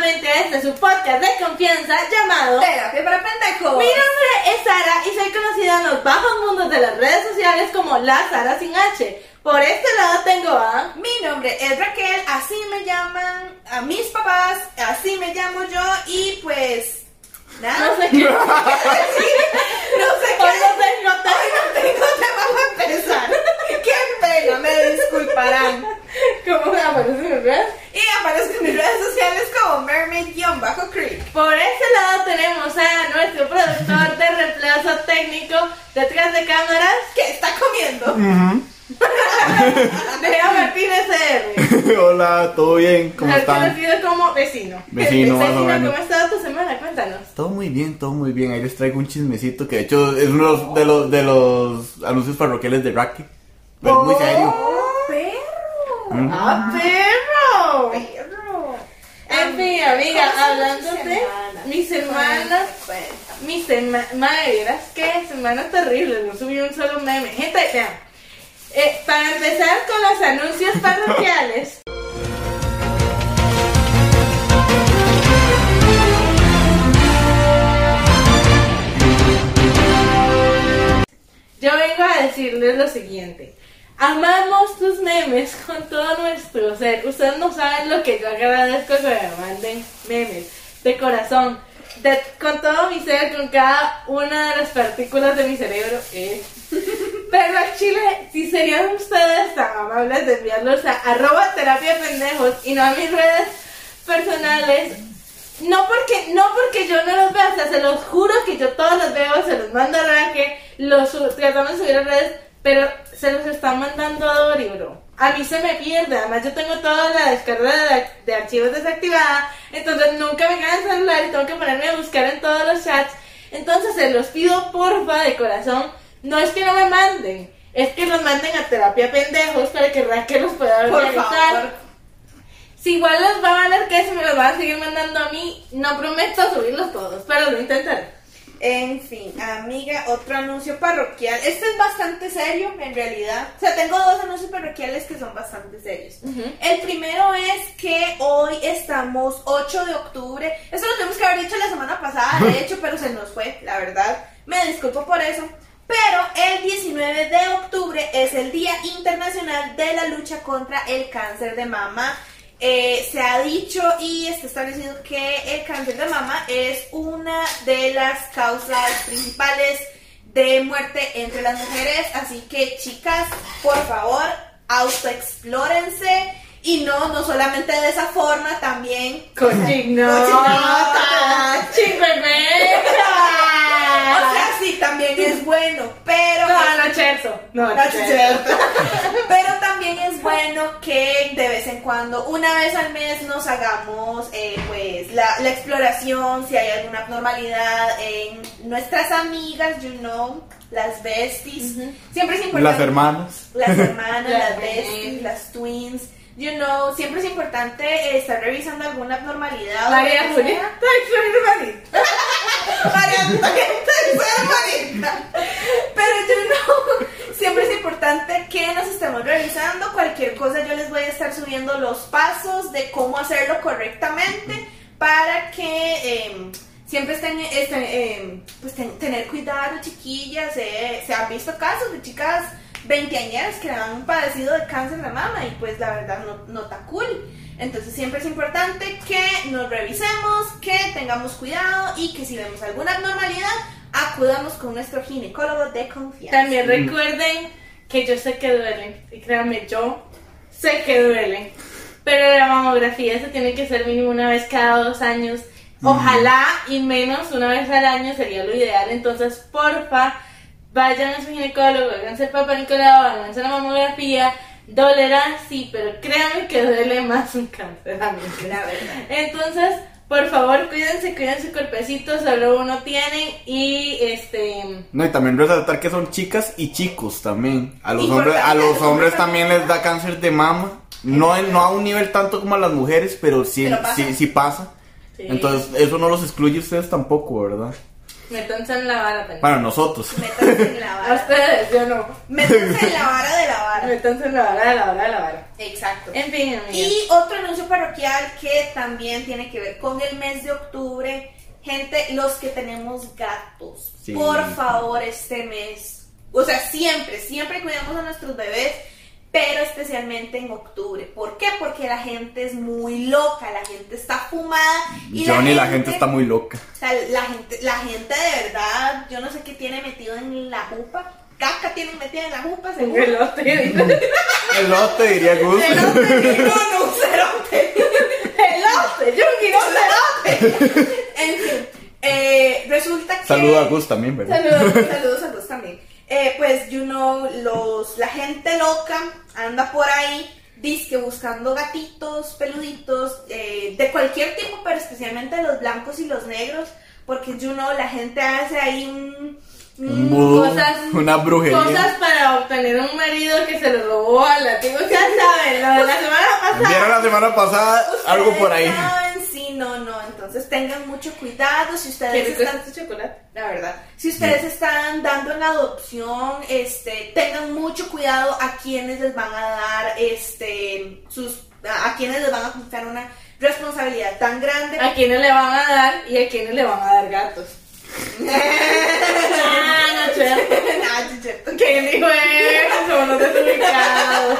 Nuevamente a este su podcast de confianza llamado Terapia para pendejos. Mi nombre es Sara y soy conocida en los bajos mundos de las redes sociales como la Sara sin H. Por este lado tengo a Mi nombre es Raquel, así me llaman a mis papás, así me llamo yo y pues nada. no sé qué. no sé qué. Hoy no tengo tema para empezar. Qué pena, me disculparán. ¿Cómo aparece en mis redes? Y aparezco en mis redes sociales como mermaid-creek. Por este lado tenemos a nuestro productor de reemplazo técnico detrás de cámaras, ¿Qué está comiendo? Lea Martínez R. Hola, ¿todo bien? ¿Cómo están? conocido como vecino. Vecino, Vecino. ¿cómo ha estado tu semana? Cuéntanos. Todo muy bien, todo muy bien. Ahí les traigo un chismecito que de hecho es uno de los, de los anuncios parroquiales de Rocky. Pero es muy serio. ¡Oh, perro! ¡Ah, perro! ¡Perro! En fin, amiga, ¿Cómo estuvo tu hablándote, semana? mi semana, Cuéntame. mi semana, madre, vieras qué semana terrible, no subí un solo meme. Gente, vean, eh, para empezar con los anuncios parroquiales. Yo vengo a decirles lo siguiente. Amamos tus memes con todo nuestro ser. Ustedes no saben lo que yo agradezco que me manden memes. De corazón. Con todo mi ser, con cada una de las partículas de mi cerebro. eh. Pero chile, si serían ustedes tan amables de enviarlos a arroba terapia pendejos y no a mis redes personales, no porque, no porque yo no los vea, o sea, se los juro que yo todos los veo, se los mando a Raque, los tratamos de subir a redes, pero se los están mandando a Dori, bro. A mí se me pierde, además yo tengo toda la descarga de, de archivos desactivada, entonces nunca me queda el celular y tengo que ponerme a buscar en todos los chats. Entonces se los pido porfa de corazón, no es que no me manden, es que los manden a terapia pendejos para que Raquel los pueda Por organizar. favor. Si igual les va a valer que se me los van a seguir mandando a mí, no prometo subirlos todos, pero lo intentaré. En fin, amiga, otro anuncio parroquial. Este es bastante serio, en realidad. O sea, tengo dos anuncios parroquiales que son bastante serios. El primero es que hoy estamos 8 de octubre. Eso lo tenemos que haber dicho la semana pasada, de hecho, pero se nos fue, la verdad. Me disculpo por eso. Pero el 19 de octubre es el Día Internacional de la Lucha contra el Cáncer de Mama. Eh, se ha dicho y está establecido que el cáncer de mama es una de las causas principales de muerte entre las mujeres. Así que, chicas, por favor, autoexplórense. Y no, no solamente de esa forma, también Cochinota, O chingüemeca. sea, sí, también es bueno, pero... No, no, cherzo. No, No. Pero también es bueno que de vez en cuando, una vez al mes, nos hagamos eh, pues la, la exploración, si hay alguna abnormalidad en nuestras amigas, you know, las besties. Siempre es importante. Las hermanas. Las hermanas, Las besties. las twins. You know, siempre es importante eh, estar revisando alguna abnormalidad. María María Antonieta Marita. Pero yo no, siempre es importante que nos estemos revisando. Cualquier cosa yo les voy a estar subiendo los pasos de cómo hacerlo correctamente para que eh, siempre estén, estén, eh, pues ten- tener cuidado, chiquillas. eh, se han visto casos de chicas veinteañeras que han padecido de cáncer de mama y pues la verdad no, no está cool. Entonces siempre es importante que nos revisemos, que tengamos cuidado y que si vemos alguna abnormalidad, acudamos con nuestro ginecólogo de confianza. También recuerden que yo sé que duelen. Y créanme, yo sé que duelen. Pero la mamografía se tiene que hacer mínimo una vez cada dos años. Ojalá y menos una vez al año sería lo ideal. Entonces, porfa, vayan a su ginecólogo, háganse el papá Nicolau, háganse la mamografía, dolerá, sí, pero créanme que duele más un cáncer, amigos. La verdad. Entonces, por favor, cuídense, cuiden su cuerpecito, solo uno tiene y este... No, y también resaltar que son chicas y chicos también. A los hombres, a los hombres también les da cáncer de mama. No, no a un nivel tanto como a las mujeres, pero sí, Pero pasa. sí, sí pasa. Sí. Entonces, eso no los excluye a ustedes tampoco, ¿verdad? Métanse en la vara también. Para nosotros. Métanse en la A vara. ustedes, yo no. Métanse en la vara de la vara. Métanse en la vara, de la vara, de la vara. Exacto. En fin, amigas. Y otro anuncio parroquial que también tiene que ver con el mes de octubre. Gente, los que tenemos gatos, Sí. por favor, este mes. O sea, siempre, siempre cuidamos a nuestros bebés, pero especialmente en octubre. ¿Por qué? Porque la gente es muy loca, la gente está fumada. Y Johnny, la gente está muy loca. O sea, la gente, la gente de verdad, yo no sé qué tiene metido en la jupa. Caca tiene metida en la jupa, seguro. elote. Elote, diría Gus. Elote, no, no, un cerote. Elote, yo quiero cerote. En fin, eh, resulta que. Saluda a Gus también, ¿verdad? Saludos, saludos a todos también. Eh, pues, you know, los, la gente loca anda por ahí, disque buscando gatitos, peluditos, eh, de cualquier tipo, pero especialmente los blancos y los negros, porque, you know, la gente hace ahí un. Un cosas- una brujería. Cosas para obtener un marido que se lo robó a la Ya saben, lo de la semana pasada. Vieron la semana pasada algo por ahí. Saben, no, no. Entonces tengan mucho cuidado si ustedes ¿Qué rico están este chocolate? La verdad. Si ustedes están dando en adopción, este, tengan mucho cuidado a quienes les van a dar, este, sus, a quienes les van a confiar una responsabilidad tan grande. A quienes le van a dar y a quienes le van a dar gatos. ah, no, cierto. Es cierto. ¿Quién dijo eso? Somos los desubicados.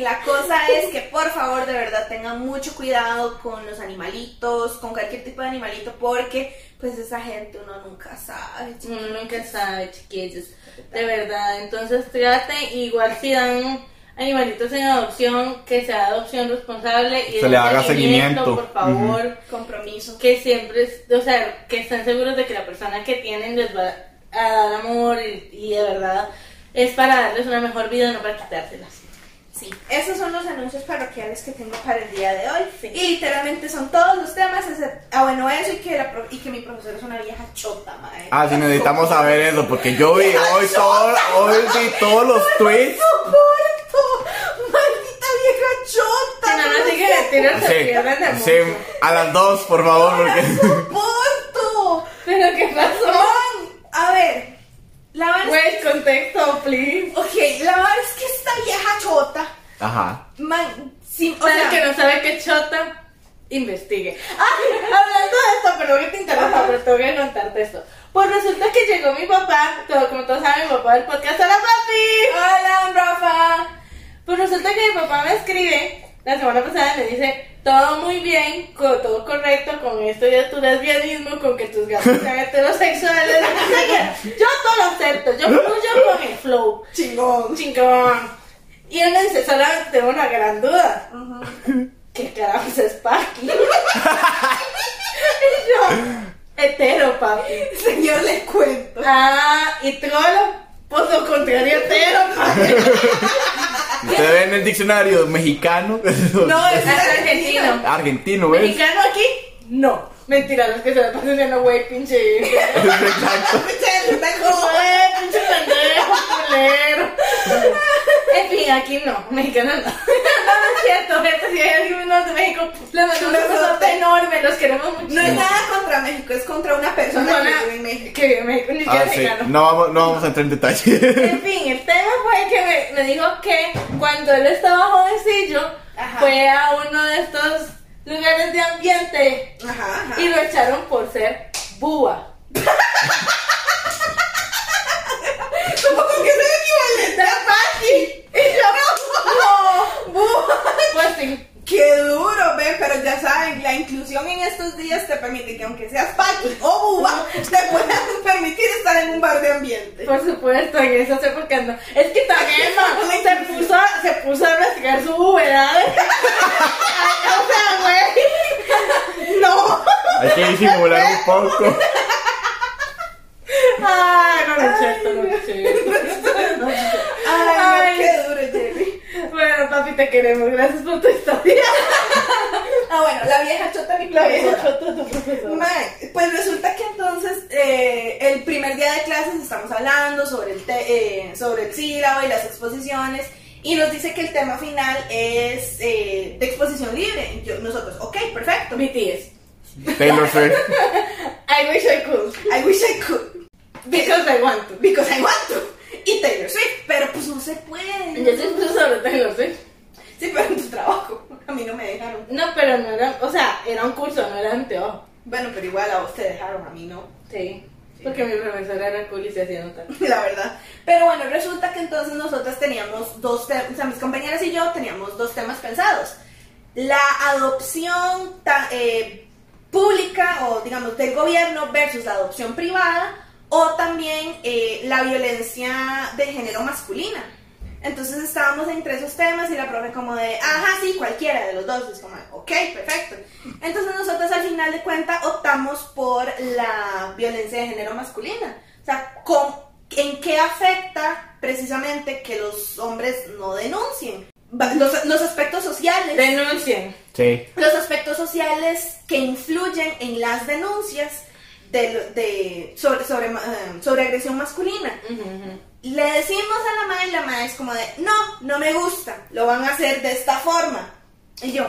La cosa es que por favor de verdad tengan mucho cuidado con los animalitos, con cualquier tipo de animalito, porque pues esa gente uno nunca sabe. Uno nunca sabe, chiquillos. De verdad. Entonces traten, igual si dan animalitos en adopción, que sea adopción responsable y Se le haga seguimiento. por favor. Compromiso. que siempre, o sea, que estén seguros de que la persona que tienen les va a dar amor y, y de verdad es para darles una mejor vida, no para quitárselas. Sí, esos son los anuncios parroquiales que tengo para el día de hoy. Y literalmente son todos los temas, excepto- ah bueno, eso y que, la pro- y que mi profesora es una vieja chota, madre. Ah, sí, necesitamos saber eso, porque yo vi hoy, todo, hoy vi todos los tweets. ¡Soporto! ¡Maldita vieja chota! No Sí, pierden de sí, mucho. a las dos, por favor, porque... ¡Soporto! Pero ¿qué pasó? Man, a ver, la verdad es Wait, contexto, please. Ok, la verdad es que esta vieja chota, Ajá. man, sí, o sea, que no sabe qué chota, investigue. Ay, hablando de esto, perdón que te interrumpa, pero tengo que contarte esto. Pues resulta que llegó mi papá, todo, como todos saben, mi papá del podcast, ¡Hola papi! hola, Rafa. Pues resulta que mi papá me escribe la semana pasada y me dice, todo muy bien, todo correcto, con esto de tu lesbianismo, con que tus gatos sean heterosexuales. Yo todo lo acepto, yo fluyo con el flow. Chingón. Chingón. Y él me dice, solamente tengo una gran duda. ¿Qué carajos es Paqui? y yo, hetero, papi. Señor, le cuento. Ah, y trolo, pues lo contrario, hetero, papi. Usted ve en el diccionario mexicano. No, es Es argentino. Argentino, ¿ves? ¿Mexicano aquí? No. Mentira, los que se me pasan diciendo, güey, pinche. Exacto. Güey, pinche pendejo, culero. En fin, aquí no, mexicano no. No, no es cierto, gente, si hay alguien de México, les mandamos un besote enorme, los queremos mucho. No es nada contra México, es contra una persona que vive en México. que vive en México, ni siquiera Ah, sí. mexicano. No vamos, no vamos a entrar en detalle. En fin, el tema fue que me, me dijo que cuando él estaba jovencillo, Ajá. fue a uno de estos lugares de ambiente Ajá, ajá. y lo echaron por ser búa. ¿Cómo con que es el equivalente a Paqui? Y yo, no, búho. Pues sí. Qué duro, ve, pero ya saben, la inclusión en estos días te permite que aunque seas Paqui o Buba, te puedan permitir estar en un bar de ambiente. Por supuesto, en esas épocas no. Es que también ma, se puso, a- se puso a investigar su edad. o sea, güey. No. Hay que disimular un poco. Ay, no, no es cierto. esta noche. Ay, Ay. no, qué duro, Jerry. Bueno, papi, te queremos. Gracias por tu historia. Ah, bueno, la vieja chota mi La vieja profesora. chota tu profesor. Mae, pues resulta que entonces eh, el primer día de clases estamos hablando sobre el, te- eh, sobre el sílabo y las exposiciones y nos dice que el tema final es eh, de exposición libre. Yo- nosotros, ok, perfecto. BTS. Taylor Swift. I wish I could. I wish I could. Because I want to. Because I want to. Y Taylor Swift, pero pues no se puede. Yo soy profesor de Taylor Swift. Sí, pero en tu trabajo. A mí no me dejaron. No, pero no era, o sea, era un curso, no era un TO. Bueno, pero igual a vos te dejaron, a mí no. Sí. Porque mi profesora era cool y se hacía notar. la verdad. Pero bueno, resulta que entonces nosotras teníamos dos temas, o sea, mis compañeras y yo teníamos dos temas pensados. La adopción ta- eh, pública o digamos del gobierno versus la adopción privada o también eh, la violencia de género masculina. Entonces estábamos entre esos temas y la profe como de, ajá, sí, cualquiera de los dos. Es como, ok, perfecto. Entonces nosotros al final de cuentas optamos por la violencia de género masculina. O sea, con- ¿en qué afecta precisamente que los hombres no denuncien? Los, los aspectos sociales Denuncien. Sí. los aspectos sociales que influyen en las denuncias de, de- sobre, sobre, eh, sobre agresión masculina. Ujú, ujú. Le decimos a la madre y la madre es como de, no, no me gusta, lo van a hacer de esta forma. Y yo,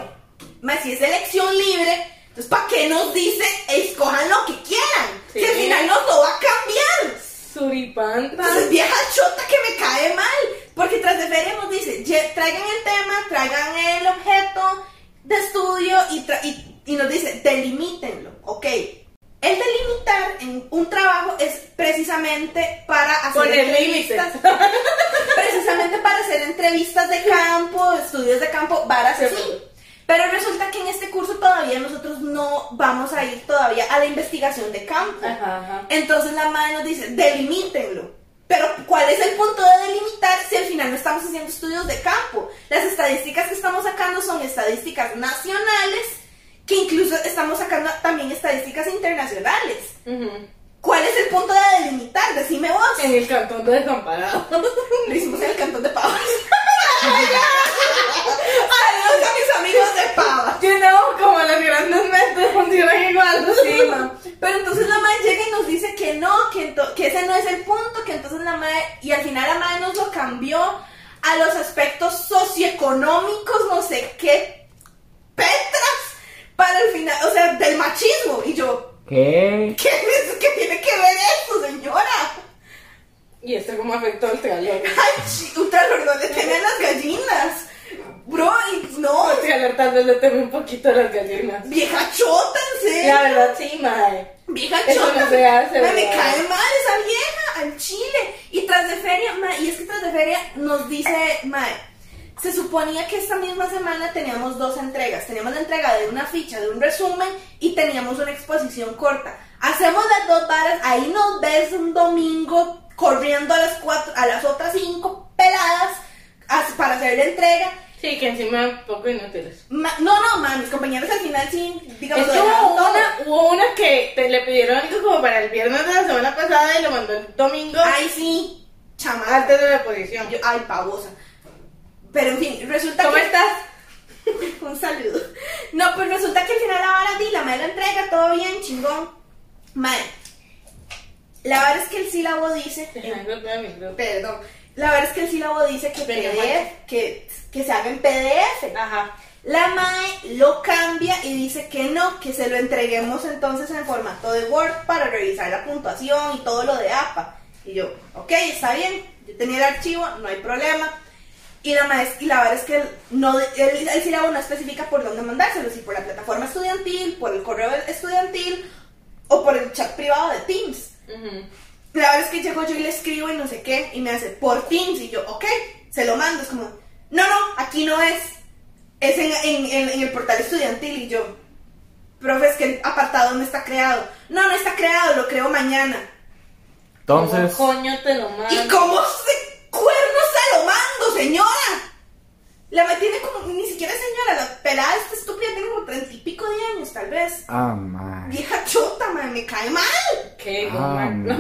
ma, si es elección libre, entonces ¿para qué nos dice escojan lo que quieran? Sí. Si al final nos lo va a cambiar. Suripanta. Entonces, vieja chota que me cae mal. Porque tras de feria nos dice, "Lle- traigan el tema, traigan el objeto de estudio y, tra- y, y nos dice, delimítenlo. Ok. El delimitar en un trabajo es precisamente para hacer Poner entrevistas. precisamente para hacer entrevistas de campo, estudios de campo, varas Sí. así. Pero resulta que en este curso todavía nosotros no vamos a ir todavía a la investigación de campo. Ajá, ajá. Entonces la madre nos dice, delimítenlo. Pero ¿cuál es el punto de delimitar si al final no estamos haciendo estudios de campo? Las estadísticas que estamos sacando son estadísticas nacionales, que incluso estamos sacando también estadísticas internacionales. ¿Cuál es el punto de delimitar? Decime vos. En el cantón de Desamparado. Lo hicimos en el cantón de Pavas. Adiós a mis amigos de Pavas. You know, como las grandes mentes funcionan igual. Sí, ma. Pero entonces la madre llega y nos dice que no, que, ese no es el punto, que entonces la madre, y al final la madre nos lo cambió a los aspectos socioeconómicos, no sé qué, petras, para el final, o sea, del machismo. Y yo, ¿Qué? ¿qué, es- qué tiene que ver esto, señora? Y esto como afectó el calor. Ay, ultralor, no le temen las gallinas. Bro, no, Estoy alertando, le temo un poquito las gallinas. vieja chota, en serio. La verdad, sí, mae. Vieja Eso chota. no se hace, me cae mal esa vieja al chile. Y tras de feria, ma, y es que tras de feria nos dice, ma, se suponía que esta misma semana teníamos dos entregas. Teníamos la entrega de una ficha, de un resumen y teníamos una exposición corta. Hacemos las dos varas, ahí nos ves un domingo corriendo a las cuatro, a las otras cinco peladas as- para hacer la entrega. Sí, que encima un poco inútiles. Ma- no, no, ma, mis compañeros al final sí, digamos, Es que hubo una, hubo una que te le pidieron algo como para el viernes de la semana pasada y lo mandó el domingo Ay, sí, chama. antes de la exposición. Yo- ay, pavosa. Pero en fin, resulta ¿Cómo que. estás? Un saludo. No, pues resulta que al final la vara di, la madre la entrega, todo bien, chingón. Madre. La verdad es que el sílabo dice. Perdón. La verdad es que el sílabo dice que PDF, que, que se haga en PDF. Ajá. La MAE lo cambia y dice que no, que se lo entreguemos entonces en formato de Word para revisar la puntuación y todo lo de APA. Y yo, ok, está bien, yo tenía el archivo, no hay problema. Y la, maes- y la verdad es que no, el, el sílabo no especifica por dónde mandárselo, si por la plataforma estudiantil, por el correo estudiantil o por el chat privado de Teams. Ujú. La verdad es que llego yo y le escribo y no sé qué, y me hace por Teams, y yo, ok, se lo mando. Es como, no, no, aquí no es. Es en, en- en- en el portal estudiantil, y yo, profe, es que el apartado no está creado. No, no está creado, lo creo mañana. Entonces, ¿Cómo coño te lo mando? ¿Y cómo se cuerno se lo mando, señora? La me tiene como, ni siquiera señora, la pelada esta estúpida tiene como treinta y pico de años, tal vez. ah, man. Vieja chota, man, me cae mal. ¿Qué? Ah, No,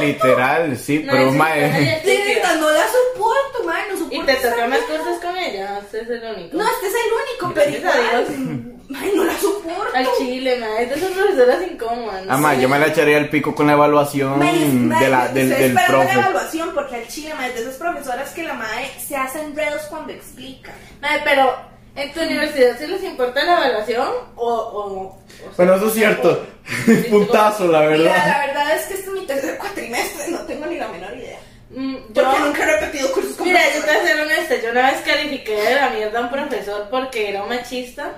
literal, sí, no, pero sí, mae. ella es De estúpida. verdad, no la soporto, madre, no soporto. ¿Y te toca más cosas con ella? Usted es el único. No, este es el único, pero igual. Ay, no la soporto. Al chile, ma, es de esas profesoras incómodas. Ah, mae, yo me la echaría el pico con la evaluación Mae, mae, de la, del, del esperan la profe. evaluación porque al chile, mae, de esas profesoras que la mae se hace enredos cuando explica. Ma, pero, ¿en tu universidad sí les importa la evaluación? O, o, o Bueno, eso es cierto. o- Puntazo, la Mira, verdad. la verdad es que este es mi tercer cuatrimestre, no tengo ni la menor idea. Mm, yo, Porque nunca he repetido cursos con mira, yo te voy a ser honesta, yo una vez califiqué de la mierda a un profesor porque era un machista.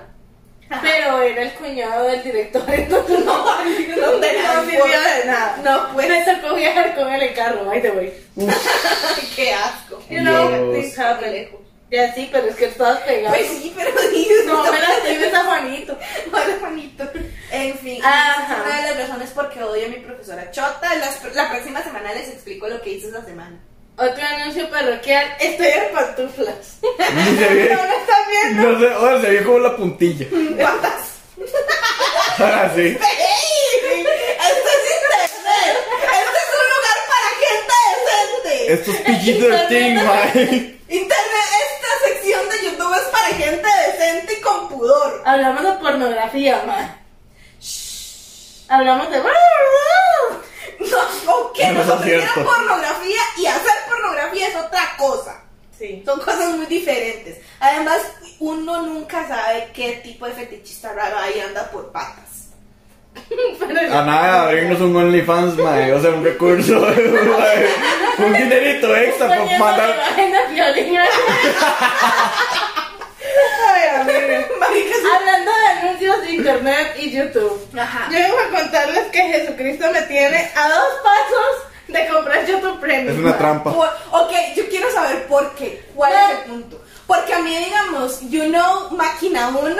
Pero era el cuñado del director, entonces no, No, no, de nada, sirvió de nada. No, pues. Me tocó viajar con él en carro, ahí te voy. Qué asco. You know, Dios. things happen. Ya sí, pero es que estabas pegado. Pues sí, pero dices, No me la tienes a Juanito. Hola, Juanito. En fin, Ajá. esa es una de las razones por qué odio a mi profesora Chota. Las- la próxima semana les explico lo que hice esa semana. Otro anuncio parroquial, estoy en pantuflas. Ni se ve. ¿No lo están viendo? No sé, oye, se ve como la puntilla. ¿Cuántas? Ah, sí. ¡Ey! ¡Esto es internet! ¡Este es un lugar para gente decente! Esto es PG-13, mae. Internet, esta sección de YouTube es para gente decente y con pudor. Hablamos de pornografía, ma. Hablamos de... No, ok, No, nos eso es pornografía y hacer pornografía es otra cosa. Sí. Son cosas muy diferentes. Además, uno nunca sabe qué tipo de fetichista raro ahí anda por patas. A nada, abrirnos un OnlyFans, mae. O sea, un recurso. mae. Un dinerito extra la mandar. Hablando de anuncios de internet y YouTube. Ajá. Yo vengo a contarles que Jesucristo me tiene a dos pasos de comprar YouTube Premium. Es una trampa. Por- ok, yo quiero saber por qué. ¿Cuál es el punto? Porque a mí, digamos, you know, máquina 1,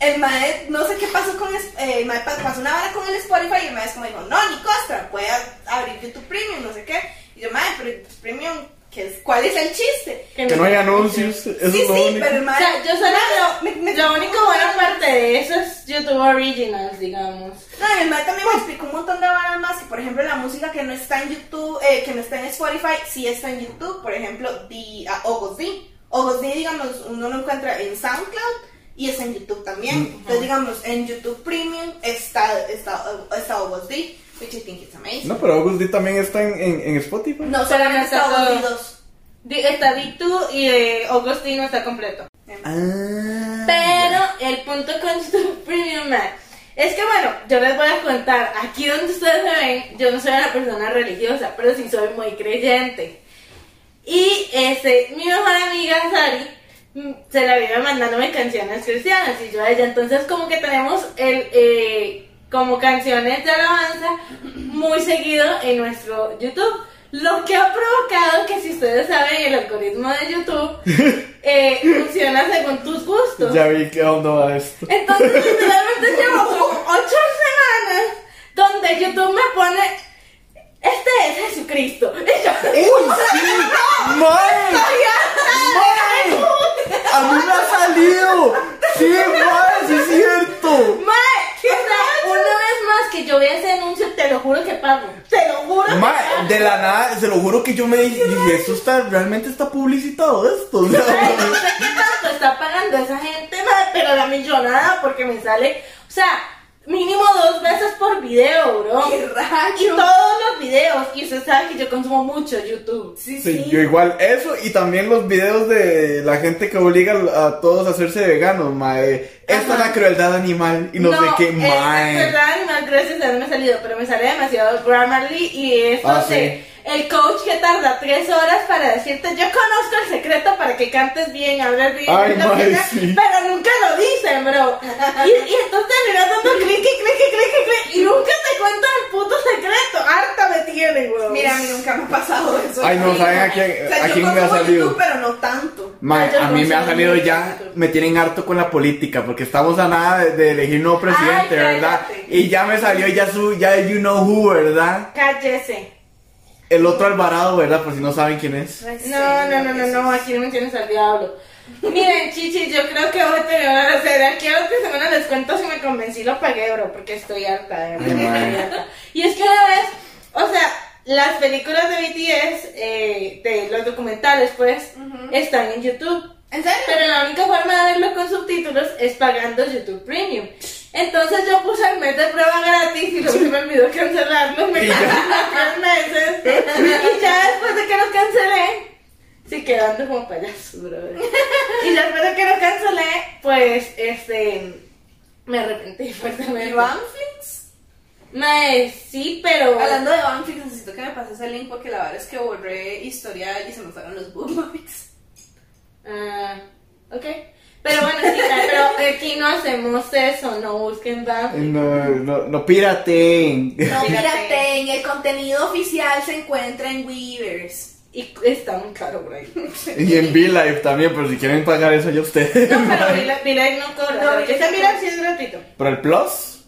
el mae, no sé qué pasó con eh, el mae pa- pasó una vara con el Spotify y el mae es como dijo, no, ni costra, puede abrir YouTube Premium, no sé qué. Y yo, mae, pero YouTube Premium, ¿qué es? ¿cuál es el chiste? Que no hay anuncios. Eso sí, es lo sí, único. pero el O sea, yo solo me- me- lo único buena parte de eso es YouTube Originals, digamos. No, y el mae también me explicó un montón de varas más, que por ejemplo la música que no está en YouTube, eh, que no está en Spotify, sí está en YouTube, por ejemplo, The uh, Ogos D. Ogos D, digamos, uno lo encuentra en SoundCloud y está en YouTube también. Entonces, digamos, en YouTube Premium está, está, está Ogos D, which I think it's amazing. No, pero August D también está en, en, en Spotify. No, solamente no está está Ogos D todo. 2. Di- Está Dictu y de Augustino está completo. Ah. Pero el punto con YouTube Premium Max es que, bueno, yo les voy a contar, aquí donde ustedes me ven, yo no soy una persona religiosa, pero sí soy muy creyente. Y este, mi mejor amiga Sari mm, se la vive mandándome canciones cristianas y yo a ella. Entonces, como que tenemos el, eh, como canciones de alabanza muy seguido en nuestro YouTube. Lo que ha provocado que, si ustedes saben, el algoritmo de YouTube eh, funciona según tus gustos. Ya vi que onda va esto. Entonces, literalmente llevo como ocho semanas donde YouTube me pone. Este es Jesucristo. Y yo, ¡Uy, sí! ¡A mí me ha salido! ¡Sí, mae! ¡Sí es cierto! Mae, o sea, una vez más que yo vea ese anuncio, te lo pago. Te lo juro pago. de la nada, se lo juro que yo me dije, esto está, realmente está publicitado esto. No sé qué tanto está pagando esa gente, pero la millonada porque me sale, o sea, mínimo dos veces por video, bro. ¡Qué Y rayo! todos los videos, y usted sabe que yo consumo mucho YouTube. Sí, Sí, yo igual, eso y también los videos de la gente que obliga a todos a hacerse veganos, mae. Esta es la crueldad animal y no, sé qué, es mae. verdad, animal gracias a Dios me ha salido, pero me sale demasiado Grammarly y es Ah, donde el coach que tarda tres horas para decirte, yo conozco el secreto para que cantes bien, hables bien, Ay, lo que mae, sea", sí. pero nunca lo dicen, bro. Y, y entonces terminas dando clic, y clic, y clic, y clic, y nunca te cuentan el puto secreto. Harta me tiene, güey. Mira, a mí nunca me ha pasado eso. Ay, no, ¿saben a quién, O sea, a yo quién me ha consumo salido? YouTube, pero no tanto. Mae, yo a mí me ha salido ya, me tienen harto con la política, porque estamos a nada de, de elegir nuevo presidente, Ay, ¿verdad? Y ya me salió ya su, ya you know who, ¿verdad? Cállese. El otro Alvarado, ¿verdad? Por si no saben quién es. No, no, no, no, no, aquí no me tienes al diablo. Miren, chichi, yo creo que voy a tener, o sea, de aquí a otra semana les cuento si me convencí, lo pagué, bro, porque estoy harta, de verdad, estoy harta. Y es que una vez, o sea, las películas de BTS, eh, de los documentales, pues, están en YouTube. ¿En serio? Pero la única forma de verlo con subtítulos es pagando YouTube Premium. Entonces yo puse el mes de prueba gratis y luego se me olvidó cancelarlo. Me tres meses. Y ya después de que lo cancelé, sí quedando como payaso, brother. Y ya después de que lo cancelé, pues este me arrepentí fuertemente. ¿Y Banflix? Mae, sí, pero. Hablando de Banflix, necesito que me pases el link porque la verdad es que borré historial y se me fueron los bookmarks. Ah, ok. Pero bueno, sí, pero aquí no hacemos eso, no busquen Bam. No, no, no piraten. No, Fíjate. mírate, en el contenido oficial se encuentra en Weavers. Y está muy caro por ahí. Y en V-Live también, pero si quieren pagar eso ya ustedes. No, pero Vila no cobra. No, No, Vila este sí es gratuito. ¿Pero el Plus?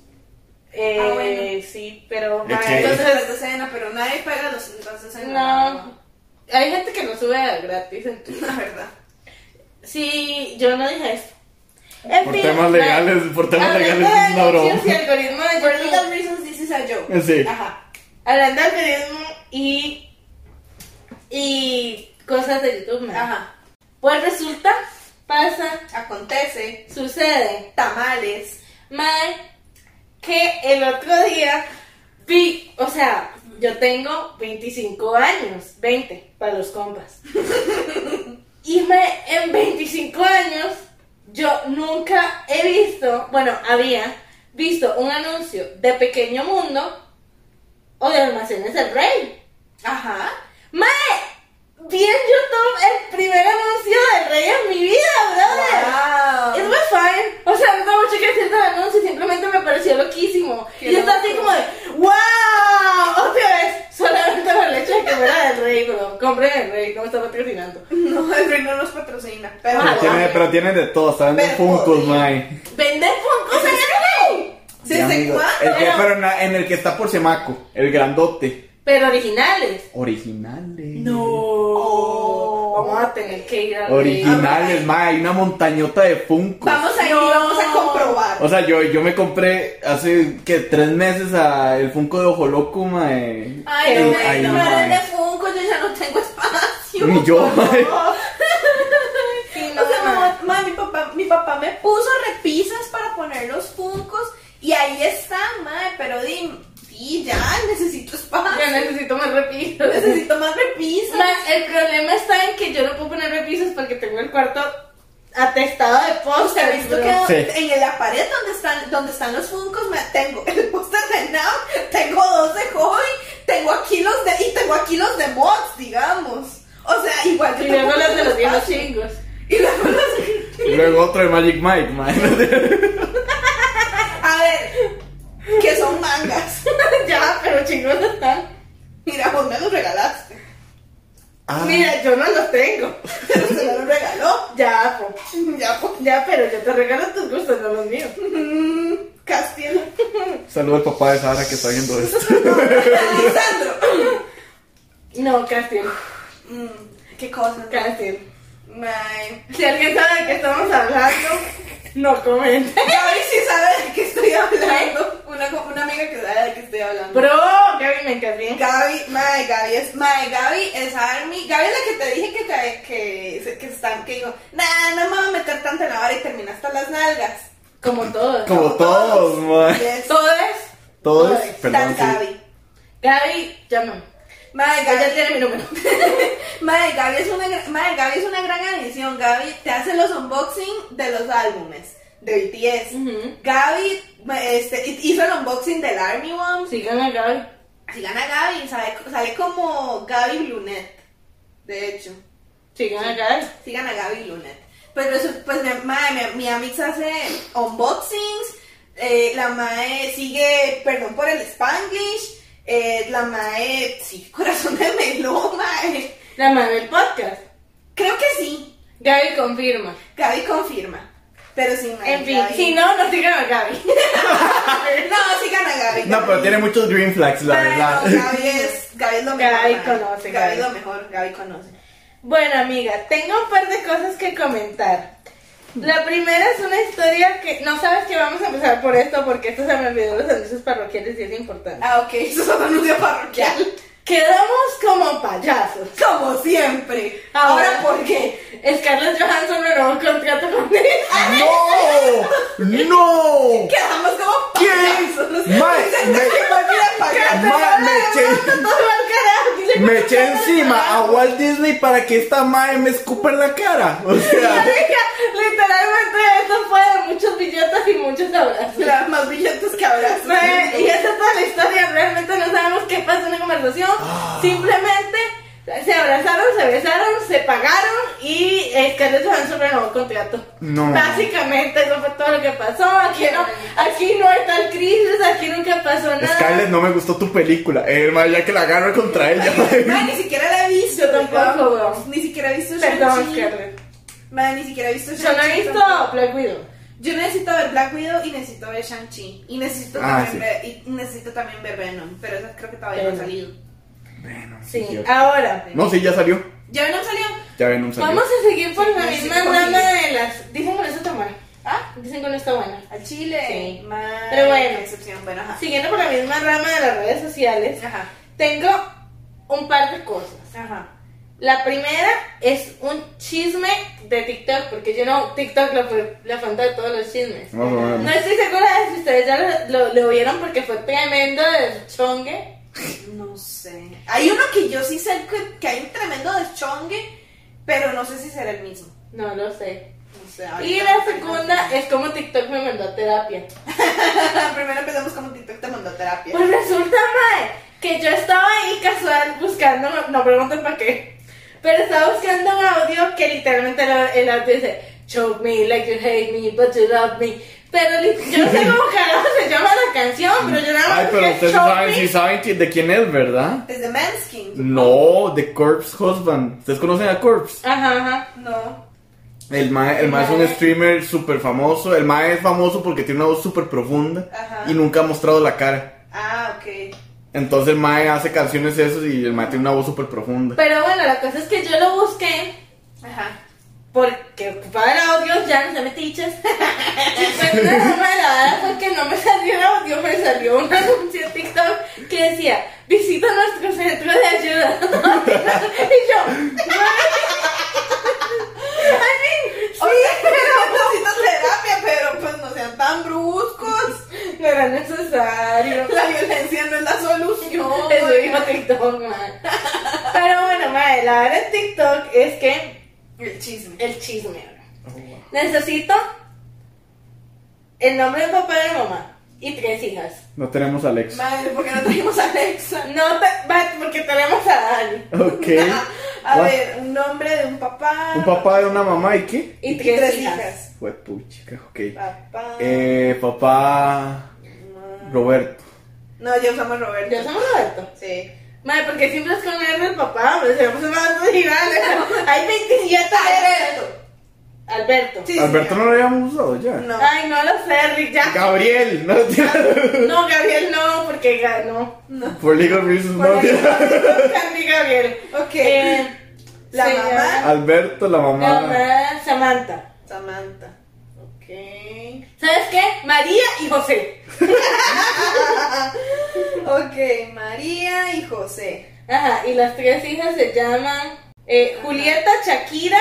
Eh, Ah, bueno. Sí, pero. Entonces, entonces, escena, pero nadie paga los entonces en no. Hay gente que lo sube gratis. entonces- La verdad. Sí, yo no dije esto. En Por fin, temas legales, por temas legales es una broma. y algoritmo de For YouTube. legal reasons, this is a joke. Sí. Ajá. Hablando de algoritmo y. y cosas de YouTube. Ajá. Pues resulta, pasa, Acontece. sucede, Tamales. mae, que el otro día vi, o sea, yo tengo 25 años, 20 para los compas. Y me, en 25 años, yo nunca he visto, bueno, había visto un anuncio de Pequeño Mundo o de Almacenes del Rey. Ajá. Mae, vi en YouTube el primer anuncio del Rey en mi vida, brother. It Wow. was fine. O sea, no tengo mucho que decir del anuncio, simplemente me pareció loquísimo. Qué y está así loco. como de, ¡Wow! Otra vez, solamente por el hecho de que fuera del Rey, bro. Compren el Rey, no me está patrocinando. No, el rey no nos patrocina. Pero, Pero tiene, pero tiene de todo, están de Pero Funkos, mae. ¿Venden Funkos en el Rey? Sí, ¿Desde cuándo? El que, Pero- pero en, la- en el que está por Semaco, el grandote. Pero originales. Originales. No. Vamos a tener que ir al Rey. Originales, mae. Hay una montañota de Funkos. Vamos a ir No. y vamos a comprobar. O sea, yo, yo me compré hace que tres meses a el Funko de Ojo Loco, mae. Ay, El- no me ay, no hables de Funko, yo ya no tengo espacio. Ni yo, mae. Sí, no, O sea, ma, mi, papá, mi papá me puso repisas para poner los Funkos y ahí están, madre, pero di, ya, necesito espacio. Ya necesito más repisos. Necesito más repisas. Ma, el problema está en que yo no puedo poner repisas porque tengo el cuarto atestado de ¿Usted póster. visto bro. que Sí. en la pared donde están, donde están los Funkos me tengo el póster de Now, tengo dos de Hobby, tengo aquí los de, y tengo aquí los de Mods, digamos. O sea, igual yo Y luego las de los viejos chingos. Y luego los Y luego otro de Magic Mike, mae. A ver, que son mangas. ya, pero chingos no están. Mira, vos me los regalaste. Ah, Mira, yo no los tengo. Pero se me los regaló. Ya, po. Ya, pues. Ya, pero yo te regalo tus gustos, no los míos. Mm, Castiel. Saludo al papá de Sara que está viendo esto. No, Castiel. Mm, qué cosa. Castiel. May. Si alguien sabe de qué estamos hablando, no comente. Gaby sí sabe de qué estoy hablando. Una, una amiga que sabe de qué estoy hablando. Bro, Gaby me encanta. Gaby, Mae, Gaby es, Mae, Gaby es Army. Gaby es la que te dije que, te- que, que, están, que digo, nah, no me voy a meter tanto en la vara y termina hasta las nalgas. Como todos. Como todos, mae. Yes. Todos. Todos, Todos. perdón, Tan sí. Gaby. Gaby, llámame. Ella Gaby, tiene mi número. Mae, Gaby es una, Mae, Gaby es una gran adición. Gaby te hace los unboxing de los álbumes de BTS. Ujú. Gaby este, hizo el unboxing del Army One. Sigan a Gaby. Si gana Gaby, sale, sale como Gaby Blunet. De hecho. Sigan a Gaby. Sigan a Gaby Lunet. Pues, resu- pues mi, mae, mi, mi Amix hace unboxings. eh, la Mae sigue, perdón por el Spanglish. Eh, la Mae, sí, corazón de melón, Mae. La madre del podcast. Creo que sí. Gaby confirma. Gaby confirma. Pero sí, Mae. En fin, Gaby- si no, no sigan a Gaby. No, sigan a Gaby. No, pero tiene muchos green flags, la Mae, verdad. no, Gaby es, Gaby es lo mejor. Gaby mae. conoce, Gaby es Gaby. lo mejor, Gaby conoce. Bueno, amiga, tengo un par de cosas que comentar. La primera es una historia que no sabes que vamos a empezar por esto porque esto se me olvidó los anuncios parroquiales y es importante. Ah, ok, eso es otro anuncio parroquial. Quedamos como payasos. Como siempre. Ahora, Ahora, ¿por qué? Scarlett Johansson renovó contrato con Disney. ¡No! ¡No! Quedamos como ¿Qué? payasos. Mae, Dicen me- me me me eché encima a Walt Disney para que esta mae me escupa en la cara. O sea, literalmente esto fue de muchos billetes y muchos abrazos. La- Más billetes que abrazos. Mae, y esa es toda la historia, realmente no sabemos qué pasó en la conversación. Simplemente se abrazaron, se besaron, se pagaron y Scarlett Johansson renovó contrato. No. Básicamente eso fue todo lo que pasó. Aquí no, aquí no hay tal crisis, aquí nunca pasó nada. Scarlett, no me gustó tu película. Eh, ya que la agarro contra ella. Mae, ni siquiera la he visto. Yo tampoco, weón. Ni siquiera he visto Perdón. Scarlett. Mae, ni siquiera he visto Yo no he visto tampoco. Black Widow. Yo necesito ver Black Widow y necesito ver Shang-Chi. Y necesito, Ah, también sí. ver, y necesito también ver Venom. Pero esa creo que todavía no ha Venom. salido. Bueno, Sí, ahora. No, sí, ya salió. ¿Ya Venom salió? Ya ven un salió. Vamos a seguir por Sí, la sí, misma rama sí. de las. Dicen que no está buena. ¿Ah? Dicen que no está buena. Al Chile. Sí. Mae, Pero bueno. excepción. Bueno, ajá. Siguiendo por la misma rama de las redes sociales, Ajá. tengo un par de cosas. Ajá. La primera es un chisme de TikTok, porque yo no, TikTok la, la fuente de todos los chismes. Más o menos. No estoy segura de si ustedes ya lo, lo, lo vieron porque fue tremendo de chongue. No sé. Hay uno que yo sí sé que, que hay un tremendo deschongue, pero no sé si será el mismo. No lo sé. No sé. Y la segunda es como TikTok me mandó a terapia. Primero empezamos como TikTok te mandó a terapia. Pues resulta, mae, que yo estaba ahí casual buscando, no pregunten para qué, pero estaba buscando un audio que literalmente el, el audio dice, choke me like you hate me, but you love me. Pero yo no sé cómo carajo se llama la canción, pero yo nada más Ay, pero ustedes saben, sí saben de quién es, ¿verdad? Es de Manskin. No, The Corpse Husband. ¿Ustedes conocen a Corpse? Ajá, ajá. No. El mae, el mae es un streamer súper famoso. El mae es famoso porque tiene una voz súper profunda Ajá. y nunca ha mostrado la cara. Ah, ok. Entonces el mae hace canciones esos y el mae tiene una voz súper profunda. Pero bueno, la cosa es que yo lo busqué Ajá. Porque ocupaba el audio, ya no se metiches. y pues la broma de fue que no me salió el audio, me salió un anuncio en TikTok que decía, visita nuestro centro de ayuda. y yo, I mean, sí, Oye, pero necesito terapia, pero pues no sean tan bruscos. no era necesario. La violencia no es la solución. Eso dijo TikTok, man. Pero bueno, madre, la verdad en TikTok es que El chisme. el chisme. Necesito el nombre del papá y de mamá y tres hijas. No tenemos a Alex. Madre, ¿por qué no trajimos a Alexa? No, te- porque tenemos a Dani. Ok. A What? ver, un nombre de un papá. Un papá de una mamá y qué? Y y tres, tres hijas. hijas. Fue puchica, ok. Papá. Eh, papá Roberto. No, ya usamos Roberto. ¿Ya somos Roberto? Sí. Madre, porque siempre es con R el papá, hombre, se llama más gigante. Hay 27 Alberto. Alberto. Sí, Alberto no lo habíamos usado ya. No. Ay, no lo sé, Rick, ya. Gabriel, no No, Gabriel no, porque ganó. Por legal reasons, no. Candy Gabriel. Ok. Eh, La se mamá. Alberto, la La mamá. mamá Samantha. Samantha. Ok. ¿Sabes qué? María y José. Ok, María y José. Ajá, y las tres hijas se llaman eh, Julieta, Shakira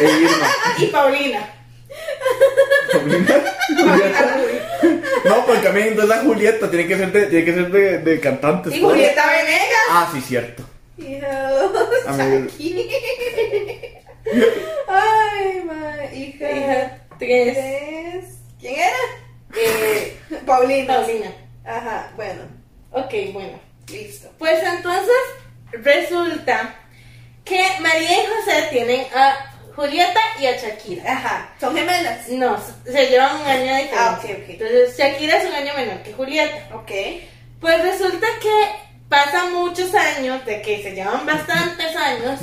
E Irma. y Paulina. Julieta. No, porque a mí entonces la Julieta tiene que ser de, tiene que ser de, de cantantes. Y ¿no? Julieta Venegas. Ah, sí, cierto. Hija. A mí- Ay, ma, hija. Hija tres. Tres. ¿Quién era? Eh, Paulina. Paulina. Ajá, bueno, Ok, bueno. listo. Pues entonces resulta que María y José tienen a Julieta y a Shakira. Ajá, son gemelas. No, se llevan un año de diferencia. Ah, ok, ok. Entonces Shakira es un año menor que Julieta. Ok. Pues resulta que pasan muchos años, de que se llevan bastantes años,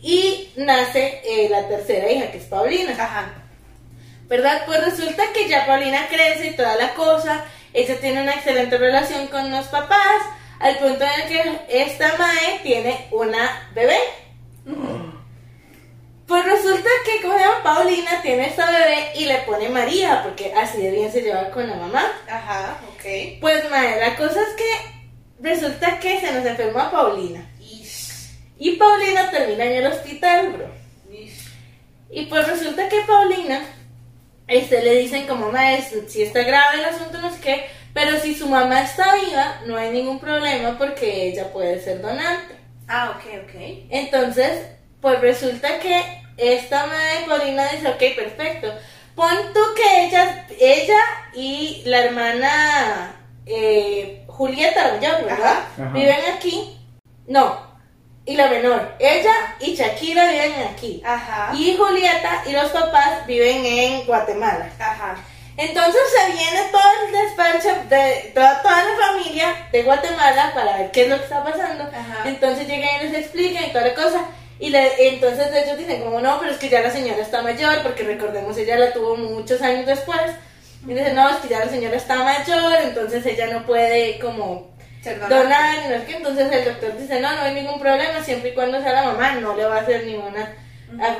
y nace eh, la tercera hija, que es Paulina. Ajá. ¿Verdad? Pues resulta que ya Paulina crece y toda la cosa, ella tiene una excelente relación con los papás, al punto en el que esta Mae tiene una bebé. Paulina tiene esta bebé y le pone María, porque así de bien se lleva con la mamá. Ajá, ok. Pues madre, la cosa es que resulta que se nos enfermó a Paulina. Y Paulina termina en el hospital, bro. Y pues resulta que Paulina, este, le dicen como, madre, si está grave el asunto, no sé qué, pero si su mamá está viva, no hay ningún problema porque ella puede ser donante. Ah, ok, ok. Entonces, pues resulta que esta madre Paulina dice, ok, perfecto. Pon tú que ella, ella y la hermana eh, Julieta. Ajá. Viven aquí. No, y la menor. Ella y Shakira viven aquí. Ajá. Y Julieta y los papás viven en Guatemala. Ajá. Entonces se viene todo el despacho de toda, toda la familia de Guatemala para ver qué es lo que está pasando. Ajá. Entonces llegan y les explican y toda la cosa. Y le- entonces ellos dicen como no, pero es que ya la señora está mayor, porque recordemos ella la tuvo muchos años después. Y dicen, no, es que ya la señora está mayor, entonces ella no puede como. Donar, y no es que entonces el doctor dice, no, no hay ningún problema, siempre y cuando sea la mamá, no le va a hacer ninguna,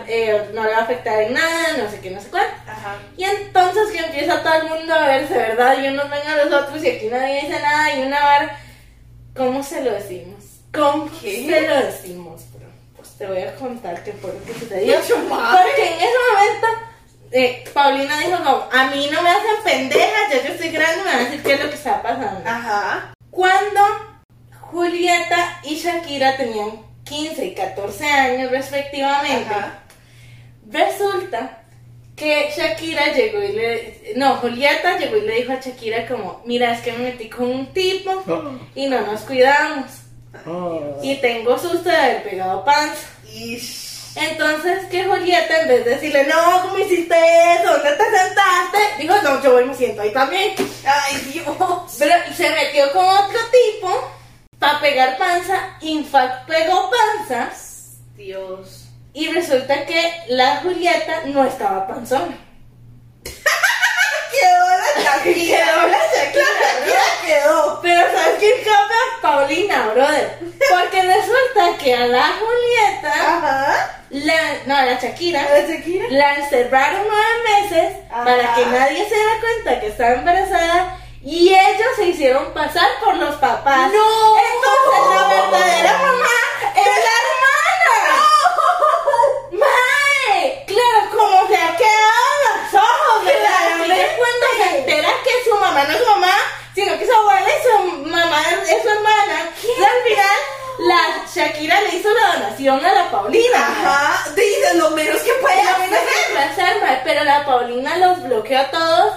eh, no le va a afectar en nada, no sé qué, no sé cuál. Ajá. Y entonces que empieza todo el mundo a verse, ¿verdad? Y unos ven a los otros y aquí nadie dice nada y una vara. ¿Cómo se lo decimos? ¿Cómo ¿Qué? se lo decimos, bro? Pues te voy a contar qué fue lo que sucedió. Mucho más. Porque en ese momento eh, Paulina dijo como, a mí no me hacen pendeja, ya yo estoy grande, me van a decir qué es lo que está pasando. Ajá. Cuando Julieta y Shakira tenían 15 y 14 años respectivamente, Ajá. Resulta que Shakira llegó y le... No, Julieta llegó y le dijo a Shakira como, mira, es que me metí con un tipo y no nos cuidamos. Oh. Y tengo susto de haber pegado panza. Ish. Entonces que Julieta, en vez de decirle, no, ¿cómo hiciste eso? ¿Dónde te sentaste? Dijo, no, yo voy y me siento ahí también. Ay, Dios. Pero se metió con otro tipo para pegar panza. Infact pegó panza. Dios. Y resulta que la Julieta no estaba panzona. Quedó la Shakira. Quedó la Shakira, La quedó. Pero ¿sabes quién cambia? Paulina, brother. Porque resulta que a la Julieta, Ajá. la, no, a la Shakira, ¿La Shakira? la encerraron nueve meses Ajá. para que nadie se diera cuenta que estaba embarazada y ellos se hicieron pasar por los papás. ¡No! Entonces la verdadera mamá es la hermana. ¡Mae! Claro, como se ha quedado en los ojos, ¿verdad? Claramente. Entonces, cuando se entera que su mamá no es su mamá, sino que su abuela y su mamá es su hermana, y al final la Shakira le hizo la donación a la Paulina. mae. Ajja. Dice lo menos que puede Pero a mí no hacer. se me hacer, mae, pero la Paulina los bloqueó a todos